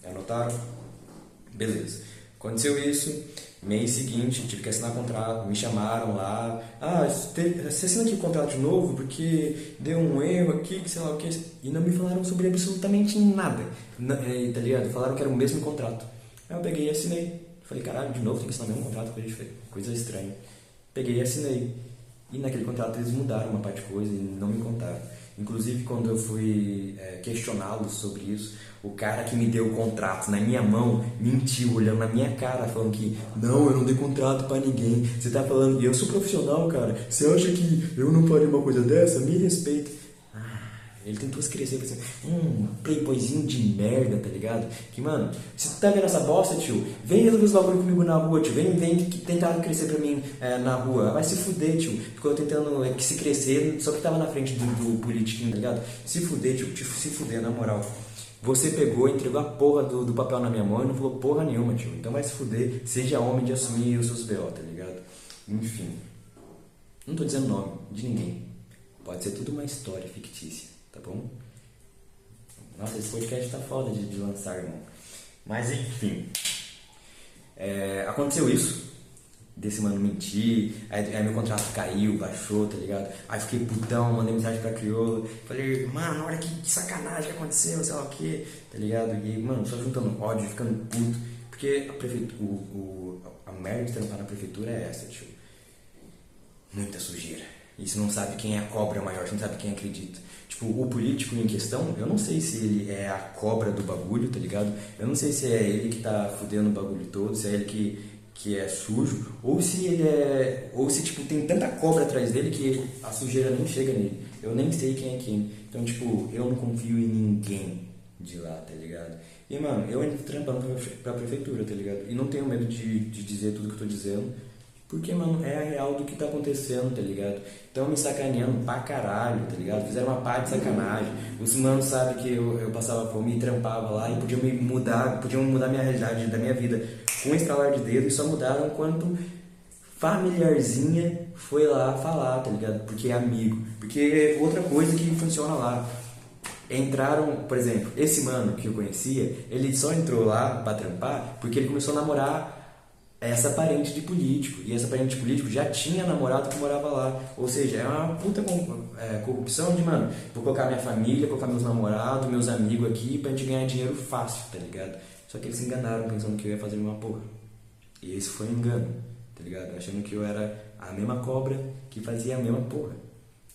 Anotaram? Beleza. Aconteceu isso, Mês seguinte, tive que assinar contrato, me chamaram lá. Ah, você assina aqui o contrato de novo porque deu um erro aqui, que sei lá o que. E não me falaram sobre absolutamente nada. É, tá ligado? Falaram que era o mesmo contrato. Aí eu peguei e assinei. Falei, caralho, de novo tem que assinar o mesmo contrato, coisa, estranha. Peguei e assinei. E naquele contrato eles mudaram uma parte de coisa e não me contaram. Inclusive, quando eu fui é, questioná-los sobre isso, o cara que me deu o contrato na minha mão mentiu, olhando na minha cara, falando que não, eu não dei contrato para ninguém. Você tá falando, eu sou profissional, cara. Você acha que eu não faria uma coisa dessa? Me respeita. Ele tentou se crescer pra ser um playboyzinho de merda, tá ligado? Que, mano, se tu tá vendo essa bosta, tio, vem resolver os bagulho comigo na rua, tio. Vem, vem tentar crescer pra mim é, na rua. Vai se fuder, tio. Ficou tentando é, se crescer, só que tava na frente do, do politiquinho, tá ligado? Se fuder, tio, tio, se fuder, na moral. Você pegou, entregou a porra do, do papel na minha mão e não falou porra nenhuma, tio. Então vai se fuder, seja homem de assumir os seus B.O., tá ligado? Enfim. Não tô dizendo nome de ninguém. Pode ser tudo uma história fictícia, tá bom? Nossa, esse podcast tá foda de, de lançar, irmão. Mas enfim. É, aconteceu isso. Desse mano mentir, aí, aí, meu contrato caiu, baixou, tá ligado? Aí fiquei putão, mandei mensagem pra crioulo. Falei, mano, olha que sacanagem que aconteceu, sei lá o que, tá ligado? E, mano, só juntando ódio, ficando puto. Porque a prefeitura, o, o, a merda de trampar na prefeitura é essa, tio. Muita sujeira. E você não sabe quem é a cobra maior, você não sabe quem acredita. Tipo, o político em questão, eu não sei se ele é a cobra do bagulho, tá ligado? Eu não sei se é ele que tá fudendo o bagulho todo, se é ele que, que é sujo, ou se ele é. Ou se tipo, tem tanta cobra atrás dele que a sujeira não chega nele. Eu nem sei quem é quem. Então, tipo, eu não confio em ninguém de lá, tá ligado? E, mano, eu tô trampando pra prefeitura, tá ligado? E não tenho medo de, de dizer tudo que eu tô dizendo porque, mano, é a real do que tá acontecendo, tá ligado? Estão me sacaneando pra caralho, tá ligado? Fizeram uma parte de sacanagem. Os manos sabem que eu, eu passava fome e trampava lá e podiam me mudar, podiam mudar minha realidade da minha vida com um estralar de dedo e só mudaram quando familiarzinha foi lá falar, tá ligado? Porque é amigo. Porque outra coisa que funciona lá. Entraram, por exemplo, esse mano que eu conhecia, ele só entrou lá pra trampar porque ele começou a namorar essa parente de político. E essa parente de político já tinha namorado que morava lá. Ou seja, é uma puta é, corrupção de, mano, vou colocar minha família, colocar meus namorados, meus amigos aqui pra gente ganhar dinheiro fácil, tá ligado? Só que eles se enganaram pensando que eu ia fazer uma porra. E esse foi um engano, tá ligado? Achando que eu era a mesma cobra que fazia a mesma porra.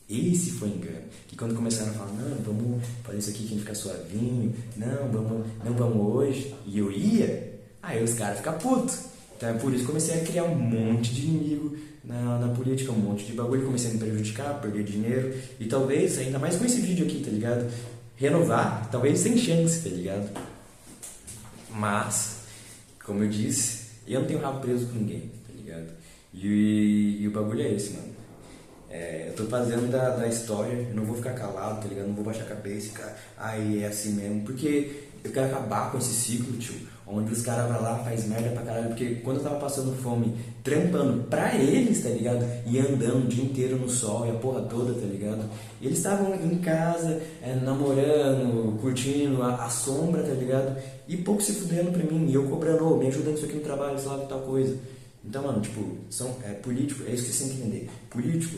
Esse foi engano. Que quando começaram a falar, não, vamos fazer isso aqui que a gente fica suavinho, não, vamos, não vamos hoje, e eu ia, aí os caras ficam putos. Então é por isso que comecei a criar um monte de inimigo na, na política, um monte de bagulho, comecei a me prejudicar, perder dinheiro. E talvez, ainda mais com esse vídeo aqui, tá ligado? Renovar, talvez sem chance, tá ligado? Mas, como eu disse, eu não tenho rabo preso com ninguém, tá ligado? E, e o bagulho é esse, mano. É, eu tô fazendo da, da história, eu não vou ficar calado, tá ligado? Não vou baixar a cabeça e ficar, ai, é assim mesmo, porque eu quero acabar com esse ciclo, tio onde os caras vão lá, faz merda pra caralho, porque quando eu tava passando fome, trampando pra eles, tá ligado? E andando o dia inteiro no sol e a porra toda, tá ligado? Eles estavam em casa, é, namorando, curtindo a, a, sombra, tá ligado? E pouco se fudendo pra mim, e eu cobrando, oh, me ajuda nisso aqui no trabalho, sei lá, tal coisa. Então, mano, tipo, são, é, político, é isso que você tem que entender. Político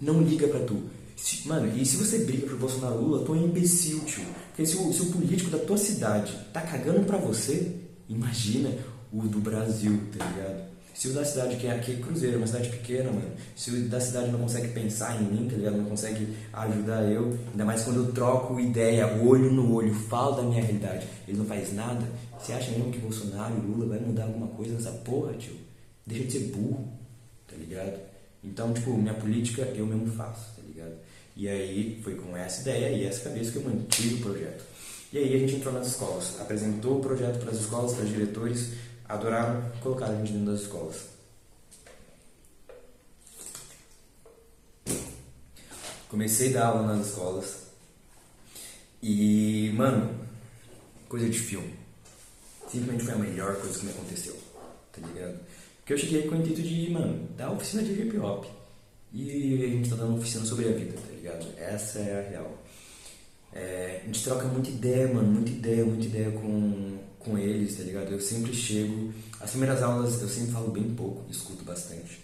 não liga pra tu. Se, mano, e se você briga pro Bolsonaro Lula, tu é imbecil, tio. Porque se o, se o político da tua cidade tá cagando pra você, Imagina o do Brasil, tá ligado? Se o da cidade que é aqui, Cruzeiro, uma cidade pequena, mano. Se o da cidade não consegue pensar em mim, tá ligado? Não consegue ajudar eu. Ainda mais quando eu troco ideia, olho no olho, falo da minha realidade. Ele não faz nada. Você acha mesmo que Bolsonaro e Lula vai mudar alguma coisa nessa porra, tio? Deixa de ser burro, tá ligado? Então, tipo, minha política eu mesmo faço, tá ligado? E aí foi com essa ideia e essa cabeça que eu mantive o projeto. E aí a gente entrou nas escolas, apresentou o projeto para as escolas, para os diretores, adoraram, colocaram a gente dentro das escolas. Comecei a dar aula nas escolas e, mano, coisa de filme. Simplesmente foi a melhor coisa que me aconteceu, tá ligado? Porque eu cheguei com o intuito de, mano, dar oficina de hip hop. E a gente tá dando oficina sobre a vida, tá ligado? Essa é a real. É, a gente troca muita ideia, mano, muita ideia, muita ideia com, com eles, tá ligado? Eu sempre chego. As primeiras aulas eu sempre falo bem pouco, escuto bastante.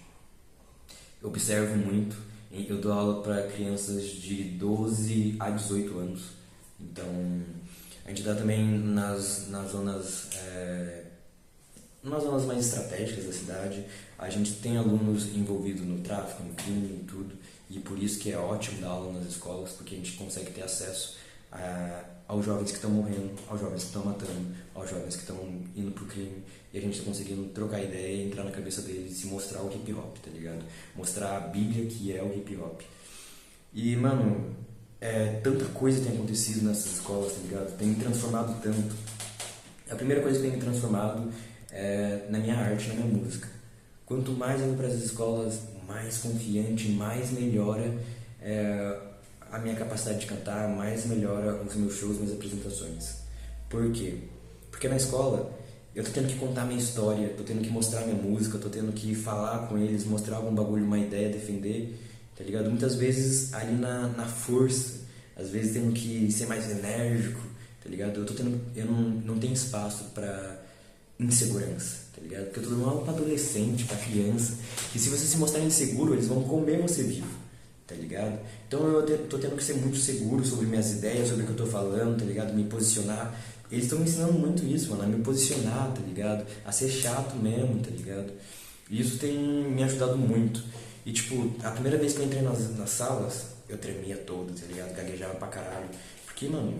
Eu observo muito. Eu dou aula para crianças de 12 a 18 anos. Então, a gente dá também nas, nas zonas. É, nas zonas mais estratégicas da cidade. A gente tem alunos envolvidos no tráfico, no crime e tudo. E por isso que é ótimo dar aula nas escolas, porque a gente consegue ter acesso a, aos jovens que estão morrendo, aos jovens que estão matando, aos jovens que estão indo pro crime. E a gente está conseguindo trocar ideia, entrar na cabeça deles e mostrar o hip hop, tá ligado? Mostrar a Bíblia que é o hip hop. E, mano, é, tanta coisa tem acontecido nessas escolas, tá ligado? Tem me transformado tanto. A primeira coisa que tem me transformado é na minha arte, na minha música. Quanto mais eu vou para as escolas, mais confiante, mais melhora é, a minha capacidade de cantar, mais melhora os meus shows, minhas apresentações. Por quê? Porque na escola eu tô tendo que contar minha história, tô tendo que mostrar minha música, tô tendo que falar com eles, mostrar algum bagulho, uma ideia, defender, tá ligado? Muitas vezes ali na, na força, às vezes tendo que ser mais enérgico, tá ligado? Eu tô tendo, eu não, não tenho espaço para insegurança, ligado? Porque eu tô dando pra adolescente, pra criança, que se você se mostrar inseguro, eles vão comer você vivo, tá ligado? Então eu tô tendo que ser muito seguro sobre minhas ideias, sobre o que eu tô falando, tá ligado? Me posicionar eles estão me ensinando muito isso, mano, a me posicionar, tá ligado? A ser chato mesmo, tá ligado? E isso tem me ajudado muito. E, tipo, a primeira vez que eu entrei nas, nas salas, eu tremia todo, tá ligado? Gaguejava pra caralho. Porque, mano,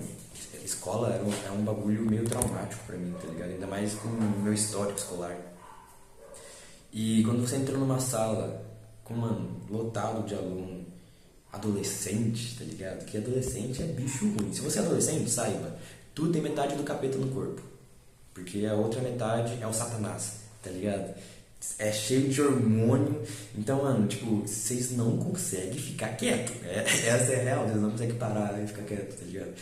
escola é um, é um bagulho meio traumático pra mim, tá ligado? Ainda mais com o meu histórico escolar. E quando você entra numa sala com, mano, lotado de aluno, adolescente, tá ligado? Que adolescente é bicho ruim. Se você é adolescente, saiba, tudo tem metade do capeta no corpo. Porque a outra metade é o satanás, tá ligado? É cheio de hormônio. Então, mano, tipo, vocês não conseguem ficar quieto. É, essa é a real, vocês não conseguem parar e ficar quieto, tá ligado?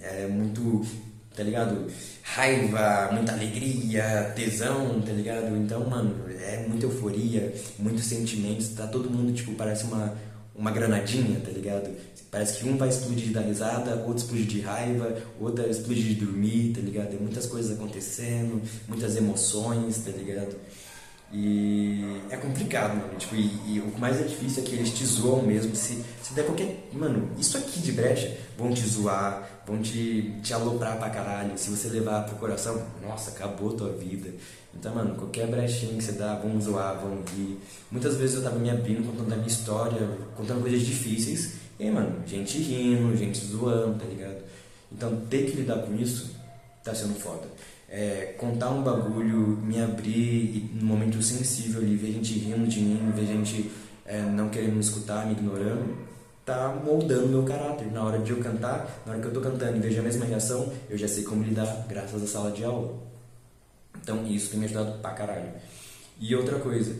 É muito, tá ligado? Raiva, muita alegria, tesão, tá ligado? Então, mano, é muita euforia, muitos sentimentos. Tá todo mundo, tipo, parece uma, uma granadinha, tá ligado? Parece que um vai explodir da risada, outro explode de raiva, outro explode de dormir, tá ligado? Tem muitas coisas acontecendo, muitas emoções, tá ligado? E é complicado, mano. Tipo, e, e, o mais é difícil é que eles te zoam mesmo. Se, se der qualquer. Mano, isso aqui de brecha vão te zoar, vão te, te aloprar pra caralho. Se você levar pro coração, nossa, acabou tua vida. Então, mano, qualquer brechinha que você dá, vão zoar, vão rir. Muitas vezes eu tava me abrindo, contando a minha história, contando coisas difíceis. E mano, gente rindo, gente zoando, tá ligado? Então, ter que lidar com isso tá sendo foda. É, contar um bagulho, me abrir e num momento sensível ali, ver gente rindo de mim, ver gente é, não querendo me escutar, me ignorando, tá moldando meu caráter. Na hora de eu cantar, na hora que eu tô cantando e vejo a mesma reação, eu já sei como lidar graças à sala de aula. Então, isso tem me ajudado pra caralho. E outra coisa,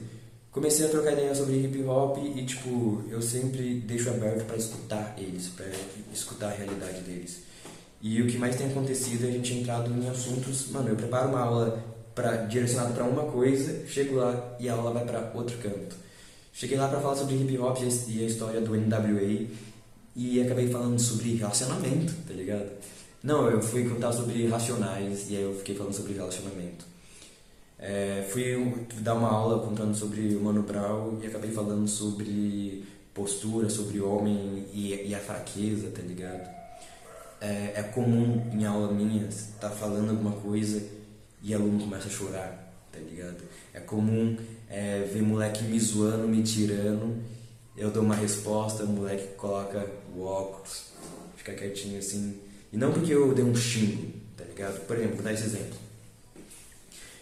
comecei a trocar ideia sobre hip hop e tipo eu sempre deixo aberto para escutar eles para escutar a realidade deles e o que mais tem acontecido é a gente entrado em assuntos mano eu preparo uma aula para direcionado para uma coisa chego lá e a aula vai para outro canto. Cheguei lá para falar sobre hip hop e a história do NWA e acabei falando sobre relacionamento tá ligado? Não eu fui contar sobre racionais e aí eu fiquei falando sobre relacionamento. É, fui dar uma aula contando sobre o Mano Brown e acabei falando sobre postura, sobre homem e, e a fraqueza, tá ligado? É, é, comum em aula minha estar tá falando alguma coisa e aluno começa a chorar, tá ligado? É comum é, ver moleque me zoando, me tirando, eu dou uma resposta, o moleque coloca o óculos, fica quietinho assim. E não porque eu dei um xingo, tá ligado? Por exemplo, vou dar esse exemplo.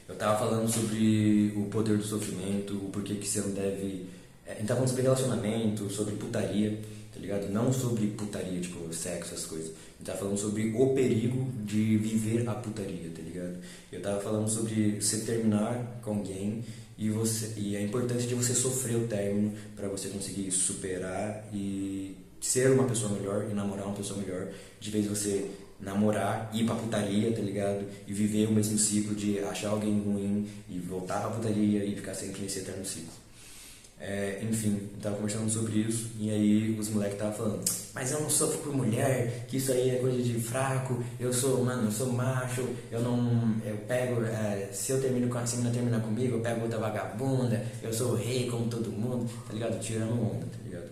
Eu tava falando sobre o poder do sofrimento, o porquê que você não deve. É, a gente tava falando sobre relacionamento, sobre putaria, ligado? Não sobre putaria, tipo, sexo, essas coisas. Gente tava falando sobre o perigo de viver a putaria, tá ligado? Eu tava falando sobre você terminar com alguém e, você, e a importância de você sofrer o término para você conseguir superar e ser uma pessoa melhor e namorar uma pessoa melhor, de vez você namorar, ir pra putaria, tá ligado? E viver o mesmo ciclo de achar alguém ruim e voltar pra putaria e ficar sempre nesse eterno ciclo. É, enfim, tava conversando sobre isso e aí os moleques estavam falando, mas eu não sofro por mulher, que isso aí é coisa de fraco, eu sou, mano, eu sou macho, eu não, eu pego, é, se eu termino com a menina termina comigo, eu pego outra vagabunda, eu sou rei como todo mundo, tá ligado? Tirando onda, tá ligado?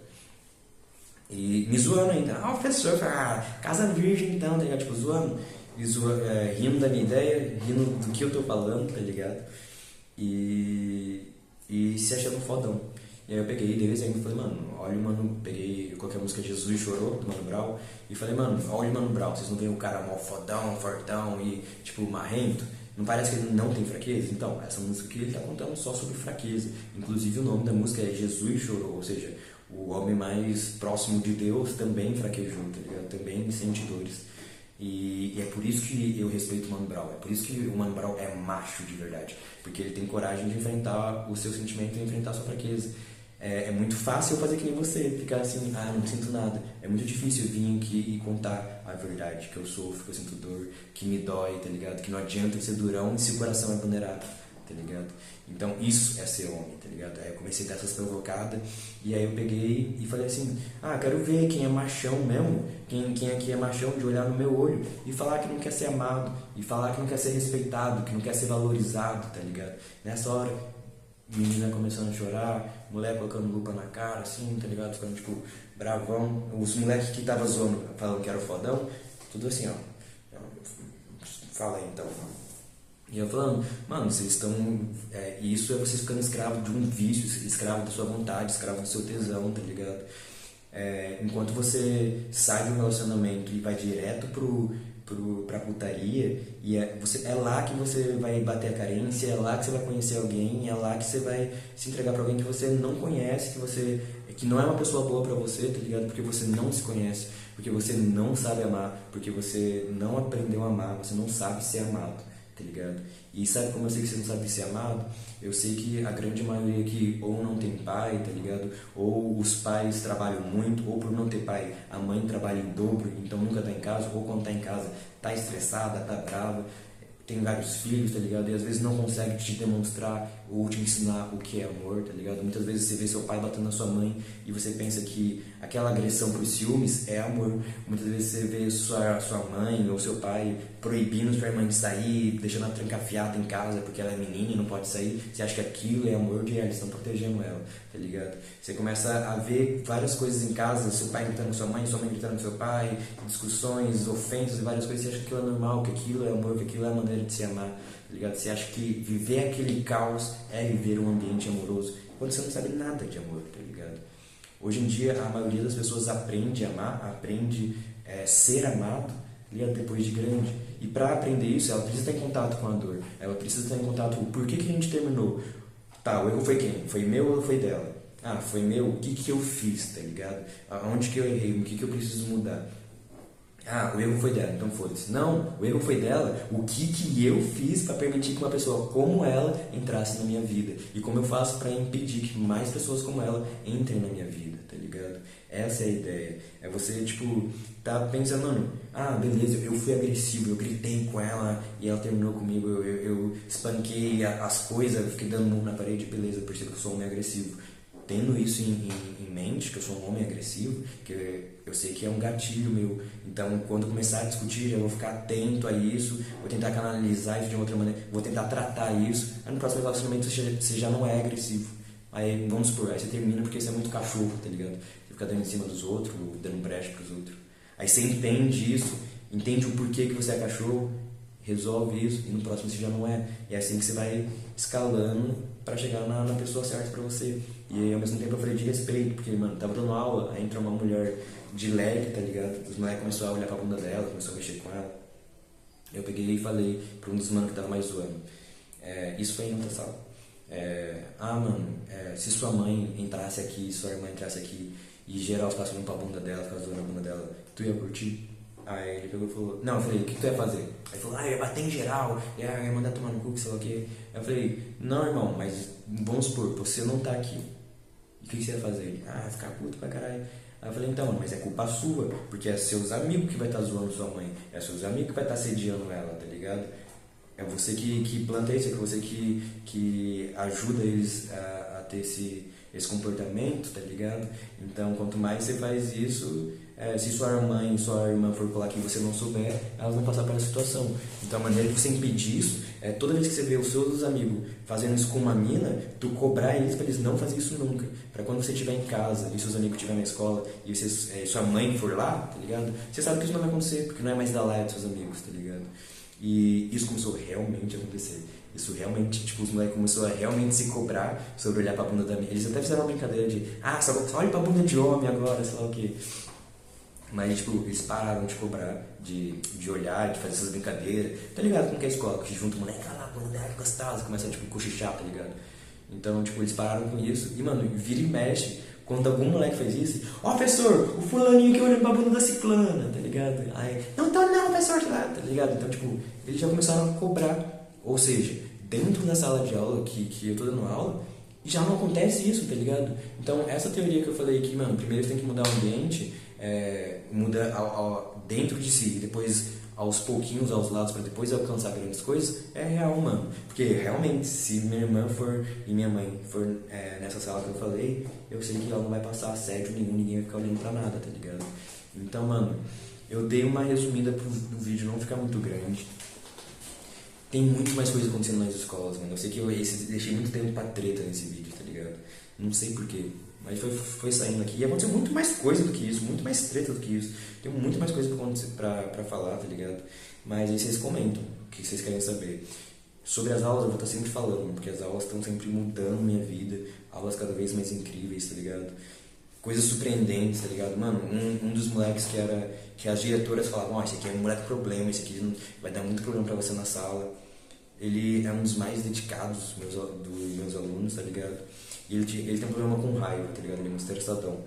E me zoando ainda. Ah, professor, ah, casa virgem então, tá ligado? Tipo, zoando. E zoando, é, rindo da minha ideia, rindo do que eu tô falando, tá ligado? E, e se achando fodão. E aí eu peguei, dei o exemplo e falei, mano, olha o Mano, peguei qualquer música Jesus Chorou, do Mano Brown, e falei, mano, olha o Mano Brown, vocês não veem o cara mal fodão, fortão e, tipo, marrento? Não parece que ele não tem fraqueza? Então, essa música aqui ele tá contando só sobre fraqueza. Inclusive o nome da música é Jesus Chorou, ou seja, o homem mais próximo de Deus também fraquejou, tá ligado? Também sente dores. E, e, é por isso que eu respeito o Mano Brown. É por isso que o Mano Brown é macho de verdade. Porque ele tem coragem de enfrentar o seu sentimento e enfrentar a sua fraqueza. É, é, muito fácil eu fazer que nem você, ficar assim, ah, não sinto nada. É muito difícil vir aqui e contar a verdade, que eu sofro, que eu sinto dor, que me dói, tá ligado? Que não adianta ser durão se o coração é vulnerável, tá ligado? Então isso é ser homem, tá ligado? Aí eu comecei a dar essas provocadas e aí eu peguei e falei assim, ah, quero ver quem é machão mesmo, quem, quem aqui é machão de olhar no meu olho e falar que não quer ser amado, e falar que não quer ser respeitado, que não quer ser valorizado, tá ligado? Nessa hora menina começando a chorar, moleque colocando lupa na cara, assim, tá ligado? Ficando, tipo, bravão. Os moleques que tava zoando, falando que era fodão, tudo assim, ó. Fala aí, então. E eu falando, mano, vocês estão. É, isso é vocês ficando escravo de um vício, escravo da sua vontade, escravo do seu tesão, tá ligado? É, enquanto você sai de um relacionamento e vai direto pro pro, pra putaria e é, você, é lá que você vai bater a carência, é lá que você vai conhecer alguém, é lá que você vai se entregar para alguém que você não conhece, que você que não é uma pessoa boa para você, tá ligado? Porque você não se conhece, porque você não sabe amar, porque você não aprendeu a amar, você não sabe ser amado tá ligado? E sabe como eu sei que você não sabe ser amado? Eu sei que a grande maioria que ou não tem pai, tá ligado? Ou os pais trabalham muito, ou por não ter pai, a mãe trabalha em dobro, então nunca tá em casa, ou quando tá em casa, tá estressada, tá brava, tem vários filhos, tá ligado? E às vezes não consegue te demonstrar ou te ensinar o que é amor, tá ligado? Muitas vezes você vê seu pai batendo na sua mãe e você pensa que aquela agressão por ciúmes é amor. Muitas vezes você vê sua, sua mãe ou seu pai proibindo sua irmã de sair, deixando ela trancafiada em casa porque ela é menina e não pode sair. Você acha que aquilo é amor de eles estão protegendo ela, tá ligado? Você começa a ver várias coisas em casa, seu pai gritando com sua mãe, sua mãe gritando com seu pai, discussões, ofensas e várias coisas. Você acha que aquilo é normal, que aquilo é amor, que aquilo é a maneira de se amar, ligado? Você acha que viver aquele caos é viver um ambiente amoroso, quando você não sabe nada de amor, tá ligado? Hoje em dia, a maioria das pessoas aprende a amar, aprende é, ser amado, ligado? depois de grande. E para aprender isso, ela precisa estar em contato com a dor. Ela precisa estar em contato com por que, que a gente terminou. Tá, o erro foi quem? Foi meu ou foi dela? Ah, foi meu, o que, que eu fiz, tá ligado? Onde que eu errei, o que, que eu preciso mudar? Ah, o erro foi dela, então foda-se. Não, o erro foi dela. O que, que eu fiz para permitir que uma pessoa como ela entrasse na minha vida? E como eu faço para impedir que mais pessoas como ela entrem na minha vida, tá ligado? Essa é a ideia. É você, tipo, tá pensando, mano, ah, beleza, eu fui agressivo, eu gritei com ela e ela terminou comigo, eu, eu, eu espanquei as coisas, fiquei dando murro na parede, beleza, eu percebo que eu sou um homem agressivo tendo isso em, em, em, mente, que eu sou um homem agressivo, que eu sei que é um gatilho meu. Então, quando começar a discutir, eu vou ficar atento a isso, vou tentar canalizar isso de outra maneira, vou tentar tratar isso. Aí no próximo relacionamento você já não é agressivo. Aí, vamos supor, aí você termina porque você é muito cachorro, tá ligado? Você fica dando em cima dos outros, dando brecha pros outros. Aí você entende isso, entende o porquê que você é cachorro, resolve isso e no próximo você já não é. E é assim que você vai escalando para chegar na, na, pessoa certa para você. E ao mesmo tempo eu falei de respeito, porque, mano, tava dando aula, aí entra uma mulher de leve, tá ligado? Os moleques começaram a olhar pra bunda dela, começou a mexer com ela. Eu peguei e falei pra um dos manos que tava mais zoando. É, isso foi em outra sala. É, ah, mano, é, se sua mãe entrasse aqui, sua irmã entrasse aqui e geral ficasse olhando pra bunda dela, ficasse zoando a bunda dela, tu ia curtir? Aí ele pegou e falou, não, eu falei, o que, tu ia fazer? Aí ele falou, ah, eu ia bater em geral, ia, ia mandar tomar no cu, sei lá o quê. Aí eu falei, não, irmão, mas vamos supor, você não tá aqui. O que, que você ia fazer? Ah, ficar puto pra caralho. Aí eu falei, então, mas é culpa sua, porque é seus amigos que vai estar tá zoando sua mãe, é seus amigos que vai estar tá sediando ela, tá ligado? É você que, que planta isso, é você que, que ajuda eles a, a ter esse, esse comportamento, tá ligado? Então, quanto mais você faz isso, é, se sua mãe, sua irmã for colar que você não souber, elas vão passar pela situação. Então a maneira de você impedir isso é toda vez que você vê os seus amigos fazendo isso com uma mina, tu cobrar eles para eles não fazerem isso nunca. Para quando você estiver em casa e seus amigos estiverem na escola e você, é, sua mãe for lá, tá ligado? Você sabe que isso não vai acontecer, porque não é mais da lá dos seus amigos, tá ligado? E isso começou realmente a acontecer. Isso realmente, tipo, os moleques começaram a realmente se cobrar sobre olhar pra bunda da minha. Eles até fizeram uma brincadeira de, ah, só, só olha pra bunda de homem agora, sei lá o quê. Mas, tipo, eles pararam de cobrar, de, de olhar, de fazer essas brincadeiras. Tá ligado como que é a escola? Que junta o moleque, ah lá, moleque gostosa, começa tipo, cochichar, tá ligado? Então, tipo, eles pararam com isso. E, mano, vira e mexe. Quando algum moleque faz isso, ó, oh, professor, o fulaninho que olhando pra bunda da ciclana, tá ligado? Aí, não tô não, professor, tá ligado? Então, tipo, eles já começaram a cobrar. Ou seja, dentro da sala de aula que, que eu tô dando aula, já não acontece isso, tá ligado? Então, essa teoria que eu falei aqui, mano, primeiro tem que mudar o ambiente, é, muda ao, ao, dentro de si, depois aos pouquinhos aos lados para depois alcançar grandes coisas, é real, mano. Porque realmente, se minha irmã for e minha mãe for é, nessa sala que eu falei, eu sei que ela não vai passar assédio nenhum, ninguém vai ficar olhando pra nada, tá ligado? Então, mano, eu dei uma resumida pro, vídeo não ficar muito grande. Tem muito mais coisa acontecendo nas escolas, mano. Eu sei que eu deixei muito tempo pra treta nesse vídeo, tá ligado? Não sei porquê. Mas foi, foi saindo aqui. E aconteceu muito mais coisa do que isso, muito mais treta do que isso. Tem muito mais coisa pra, falar, tá ligado? Mas aí vocês comentam o que vocês querem saber. Sobre as aulas eu vou estar sempre falando, porque as aulas estão sempre mudando minha vida. Aulas cada vez mais incríveis, tá ligado? Coisas surpreendentes, tá ligado? Mano, um, um dos moleques que era. que as diretoras falavam, ó, oh, esse aqui é um moleque problema, esse aqui vai dar muito problema pra você na sala ele é um dos mais dedicados meus, dos meus alunos, tá ligado? E ele, ele tem um problema com raiva, tá ligado? Ele é um estressadão.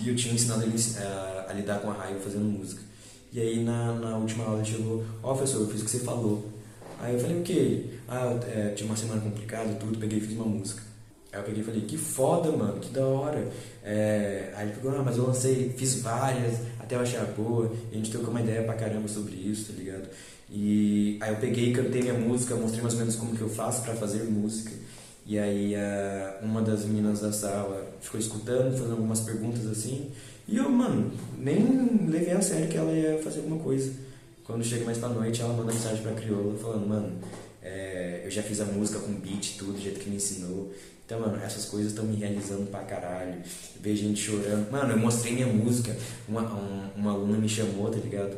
E eu tinha ensinado ele a, eh, a, lidar com a raiva fazendo música. E aí na, na última aula ele chegou, ó oh, professor, eu fiz o que você falou. Aí eu falei, o que? Ah, é, tinha uma semana complicada tudo, peguei e fiz uma música. Aí eu peguei e falei, que foda, mano, que da hora. É, aí ele falou, ah, mas eu lancei, fiz várias, até eu achar boa, e a gente trocou uma ideia pra caramba sobre isso, tá ligado? E aí eu peguei, cantei minha música, mostrei mais ou menos como que eu faço para fazer música. E aí uma das meninas da sala ficou escutando, fazendo algumas perguntas assim. E eu, mano, nem levei a sério que ela ia fazer alguma coisa. Quando chega mais pra noite, ela manda mensagem pra crioula falando, mano, é, eu já fiz a música com beat, tudo, do jeito que me ensinou. Então, mano, essas coisas estão me realizando pra caralho. Ver gente chorando. Mano, eu mostrei minha música, uma, um, uma aluna me chamou, tá ligado?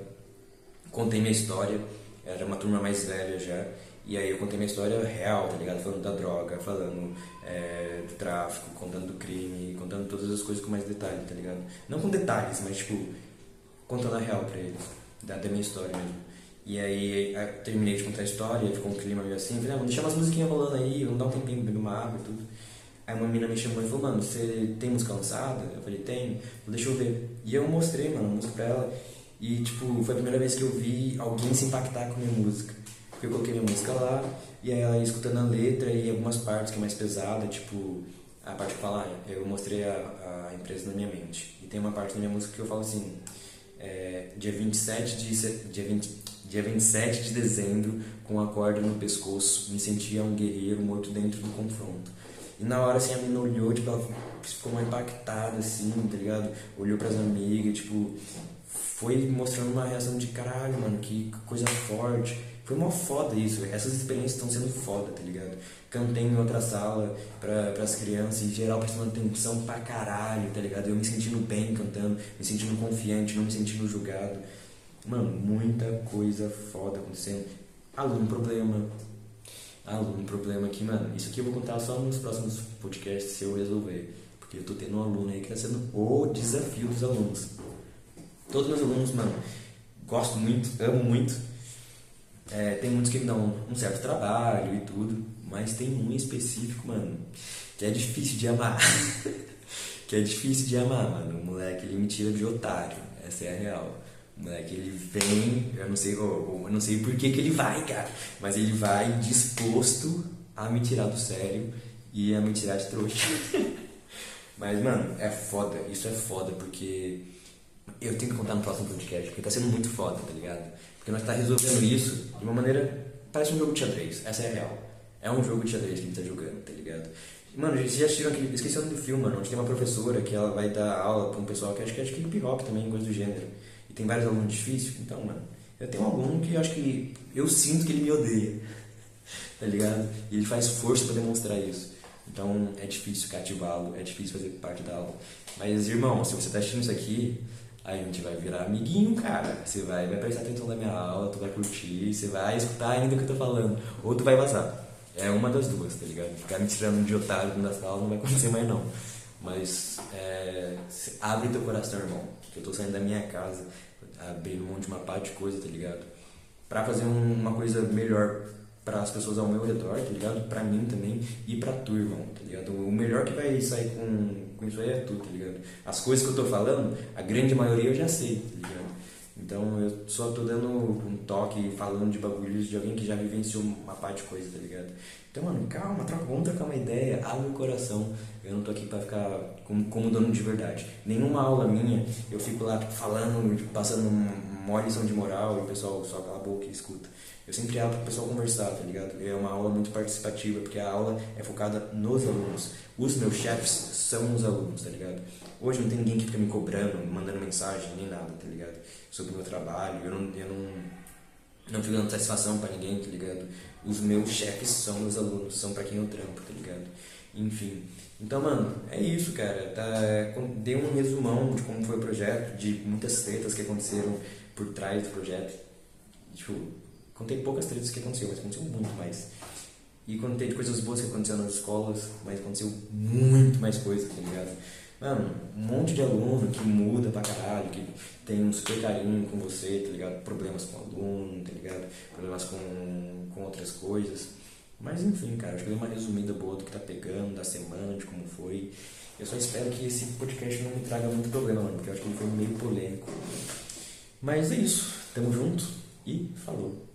Contei minha história era uma turma mais velha já. E aí eu contei minha história real, tá ligado? Falando da droga, falando é, do tráfico, contando do crime, contando todas as coisas com mais detalhe, tá ligado? Não com detalhes, mas tipo, contando a real pra eles, da, da minha história mesmo. E aí terminei de contar a história, ficou um clima meio assim, falei, ah, vamos deixar umas musiquinhas rolando aí, vamos dar um tempinho beber uma água e tudo. Aí uma menina me chamou e falou, mano, você tem música lançada? Eu falei, tem, deixa eu ver. E eu mostrei, mano, a música pra ela. E, tipo, foi a primeira vez que eu vi alguém se impactar com minha música. Porque eu coloquei minha música lá, e aí ela ia escutando a letra e algumas partes que é mais pesada, tipo, a parte que fala, ah, eu mostrei a, a empresa na minha mente. E tem uma parte da minha música que eu falo assim, é, dia 27 de, dia, 20, dia 27 de dezembro, com a corda no pescoço, me sentia um guerreiro morto dentro do confronto. E na hora, assim, a menina olhou, tipo, ela ficou mais impactada, assim, tá ligado? Olhou pras amigas, tipo, foi mostrando uma reação de caralho, mano, que coisa forte. Foi uma foda isso, essas experiências estão sendo foda, tá ligado? Cantei em outra sala pra, pras crianças e geral prestando atenção pra caralho, tá ligado? Eu me sentindo bem cantando, me sentindo confiante, não me sentindo julgado. Mano, muita coisa foda acontecendo. Aluno problema. Aluno problema aqui, mano. Isso aqui eu vou contar só nos próximos podcasts se eu resolver. Porque eu tô tendo um aluno aí que tá sendo o desafio dos alunos. Todos meus alunos, mano, gosto muito, amo muito. É, tem muitos que me dão um certo trabalho e tudo, mas tem um específico, mano, que é difícil de amar. que é difícil de amar, mano. O moleque, ele me tira de otário. Essa é a real. O moleque, ele vem, eu não sei, eu, eu não sei por que, que ele vai, cara, mas ele vai disposto a me tirar do sério e a me tirar de trouxa. mas, mano, é foda, isso é foda, porque eu tenho que contar no próximo podcast, porque tá sendo muito foda, tá ligado? Porque nós tá resolvendo isso de uma maneira. Parece um jogo de xadrez, essa é a real. É um jogo de xadrez que a gente tá jogando, tá ligado? Mano, vocês já assistiram aquele. Esqueci o nome do filme, mano, onde tem uma professora que ela vai dar aula pra um pessoal que acho que é de hip hop também, coisa do gênero. E tem vários alunos difíceis, então, mano. Eu tenho um aluno que eu acho que. Eu sinto que ele me odeia, tá ligado? E ele faz força para demonstrar isso. Então é difícil cativá-lo, é difícil fazer parte da aula. Mas, irmão, se você tá assistindo isso aqui, Aí a gente vai virar amiguinho, cara. Você vai, vai prestar atenção na minha aula, tu vai curtir, você vai escutar ainda o que eu tô falando. Ou tu vai vazar. É uma das duas, tá ligado? Ficar me tirando de otário dentro da sala não vai acontecer mais não. Mas é, abre teu coração, irmão. Eu tô saindo da minha casa, abrindo monte de uma parte de coisa, tá ligado? Pra fazer um, uma coisa melhor para as pessoas ao meu redor, tá ligado? Pra mim também e pra turma, tá ligado? O melhor que vai sair com, com isso aí é tu, tá ligado? As coisas que eu tô falando, a grande maioria eu já sei, tá ligado? Então eu só tô dando um toque, falando de bagulhos de alguém que já vivenciou uma parte de coisa, tá ligado? Então, mano, calma, troca, vamos trocar uma ideia, abre o coração. Eu não tô aqui pra ficar como, como dono de verdade. Nenhuma aula minha eu fico lá falando, passando uma lição de moral e o pessoal só cala a boca e escuta. Eu sempre abro para o pessoal conversar, tá ligado? É uma aula muito participativa, porque a aula é focada nos alunos. Os meus chefes são os alunos, tá ligado? Hoje não tem ninguém que fica me cobrando, me mandando mensagem, nem nada, tá ligado? Sobre o meu trabalho. Eu não, eu não, não fico dando satisfação para ninguém, tá ligado? Os meus chefes são os alunos, são para quem eu trampo, tá ligado? Enfim. Então, mano, é isso, cara. Tá, dei um resumão de como foi o projeto, de muitas tretas que aconteceram por trás do projeto. Tipo, Contei poucas tretas que aconteceu, mas aconteceu muito mais. E contei de coisas boas que aconteceram nas escolas, mas aconteceu muito mais coisa, tá ligado? Mano, um monte de aluno que muda pra caralho, que tem um super carinho com você, tá ligado? Problemas com o aluno, tá ligado? Problemas com, com outras coisas. Mas enfim, cara, acho que deu uma resumida boa do que tá pegando, da semana, de como foi. Eu só espero que esse podcast não me traga muito problema, mano, porque eu acho que ele foi meio polêmico. Mas é isso, tamo junto e falou.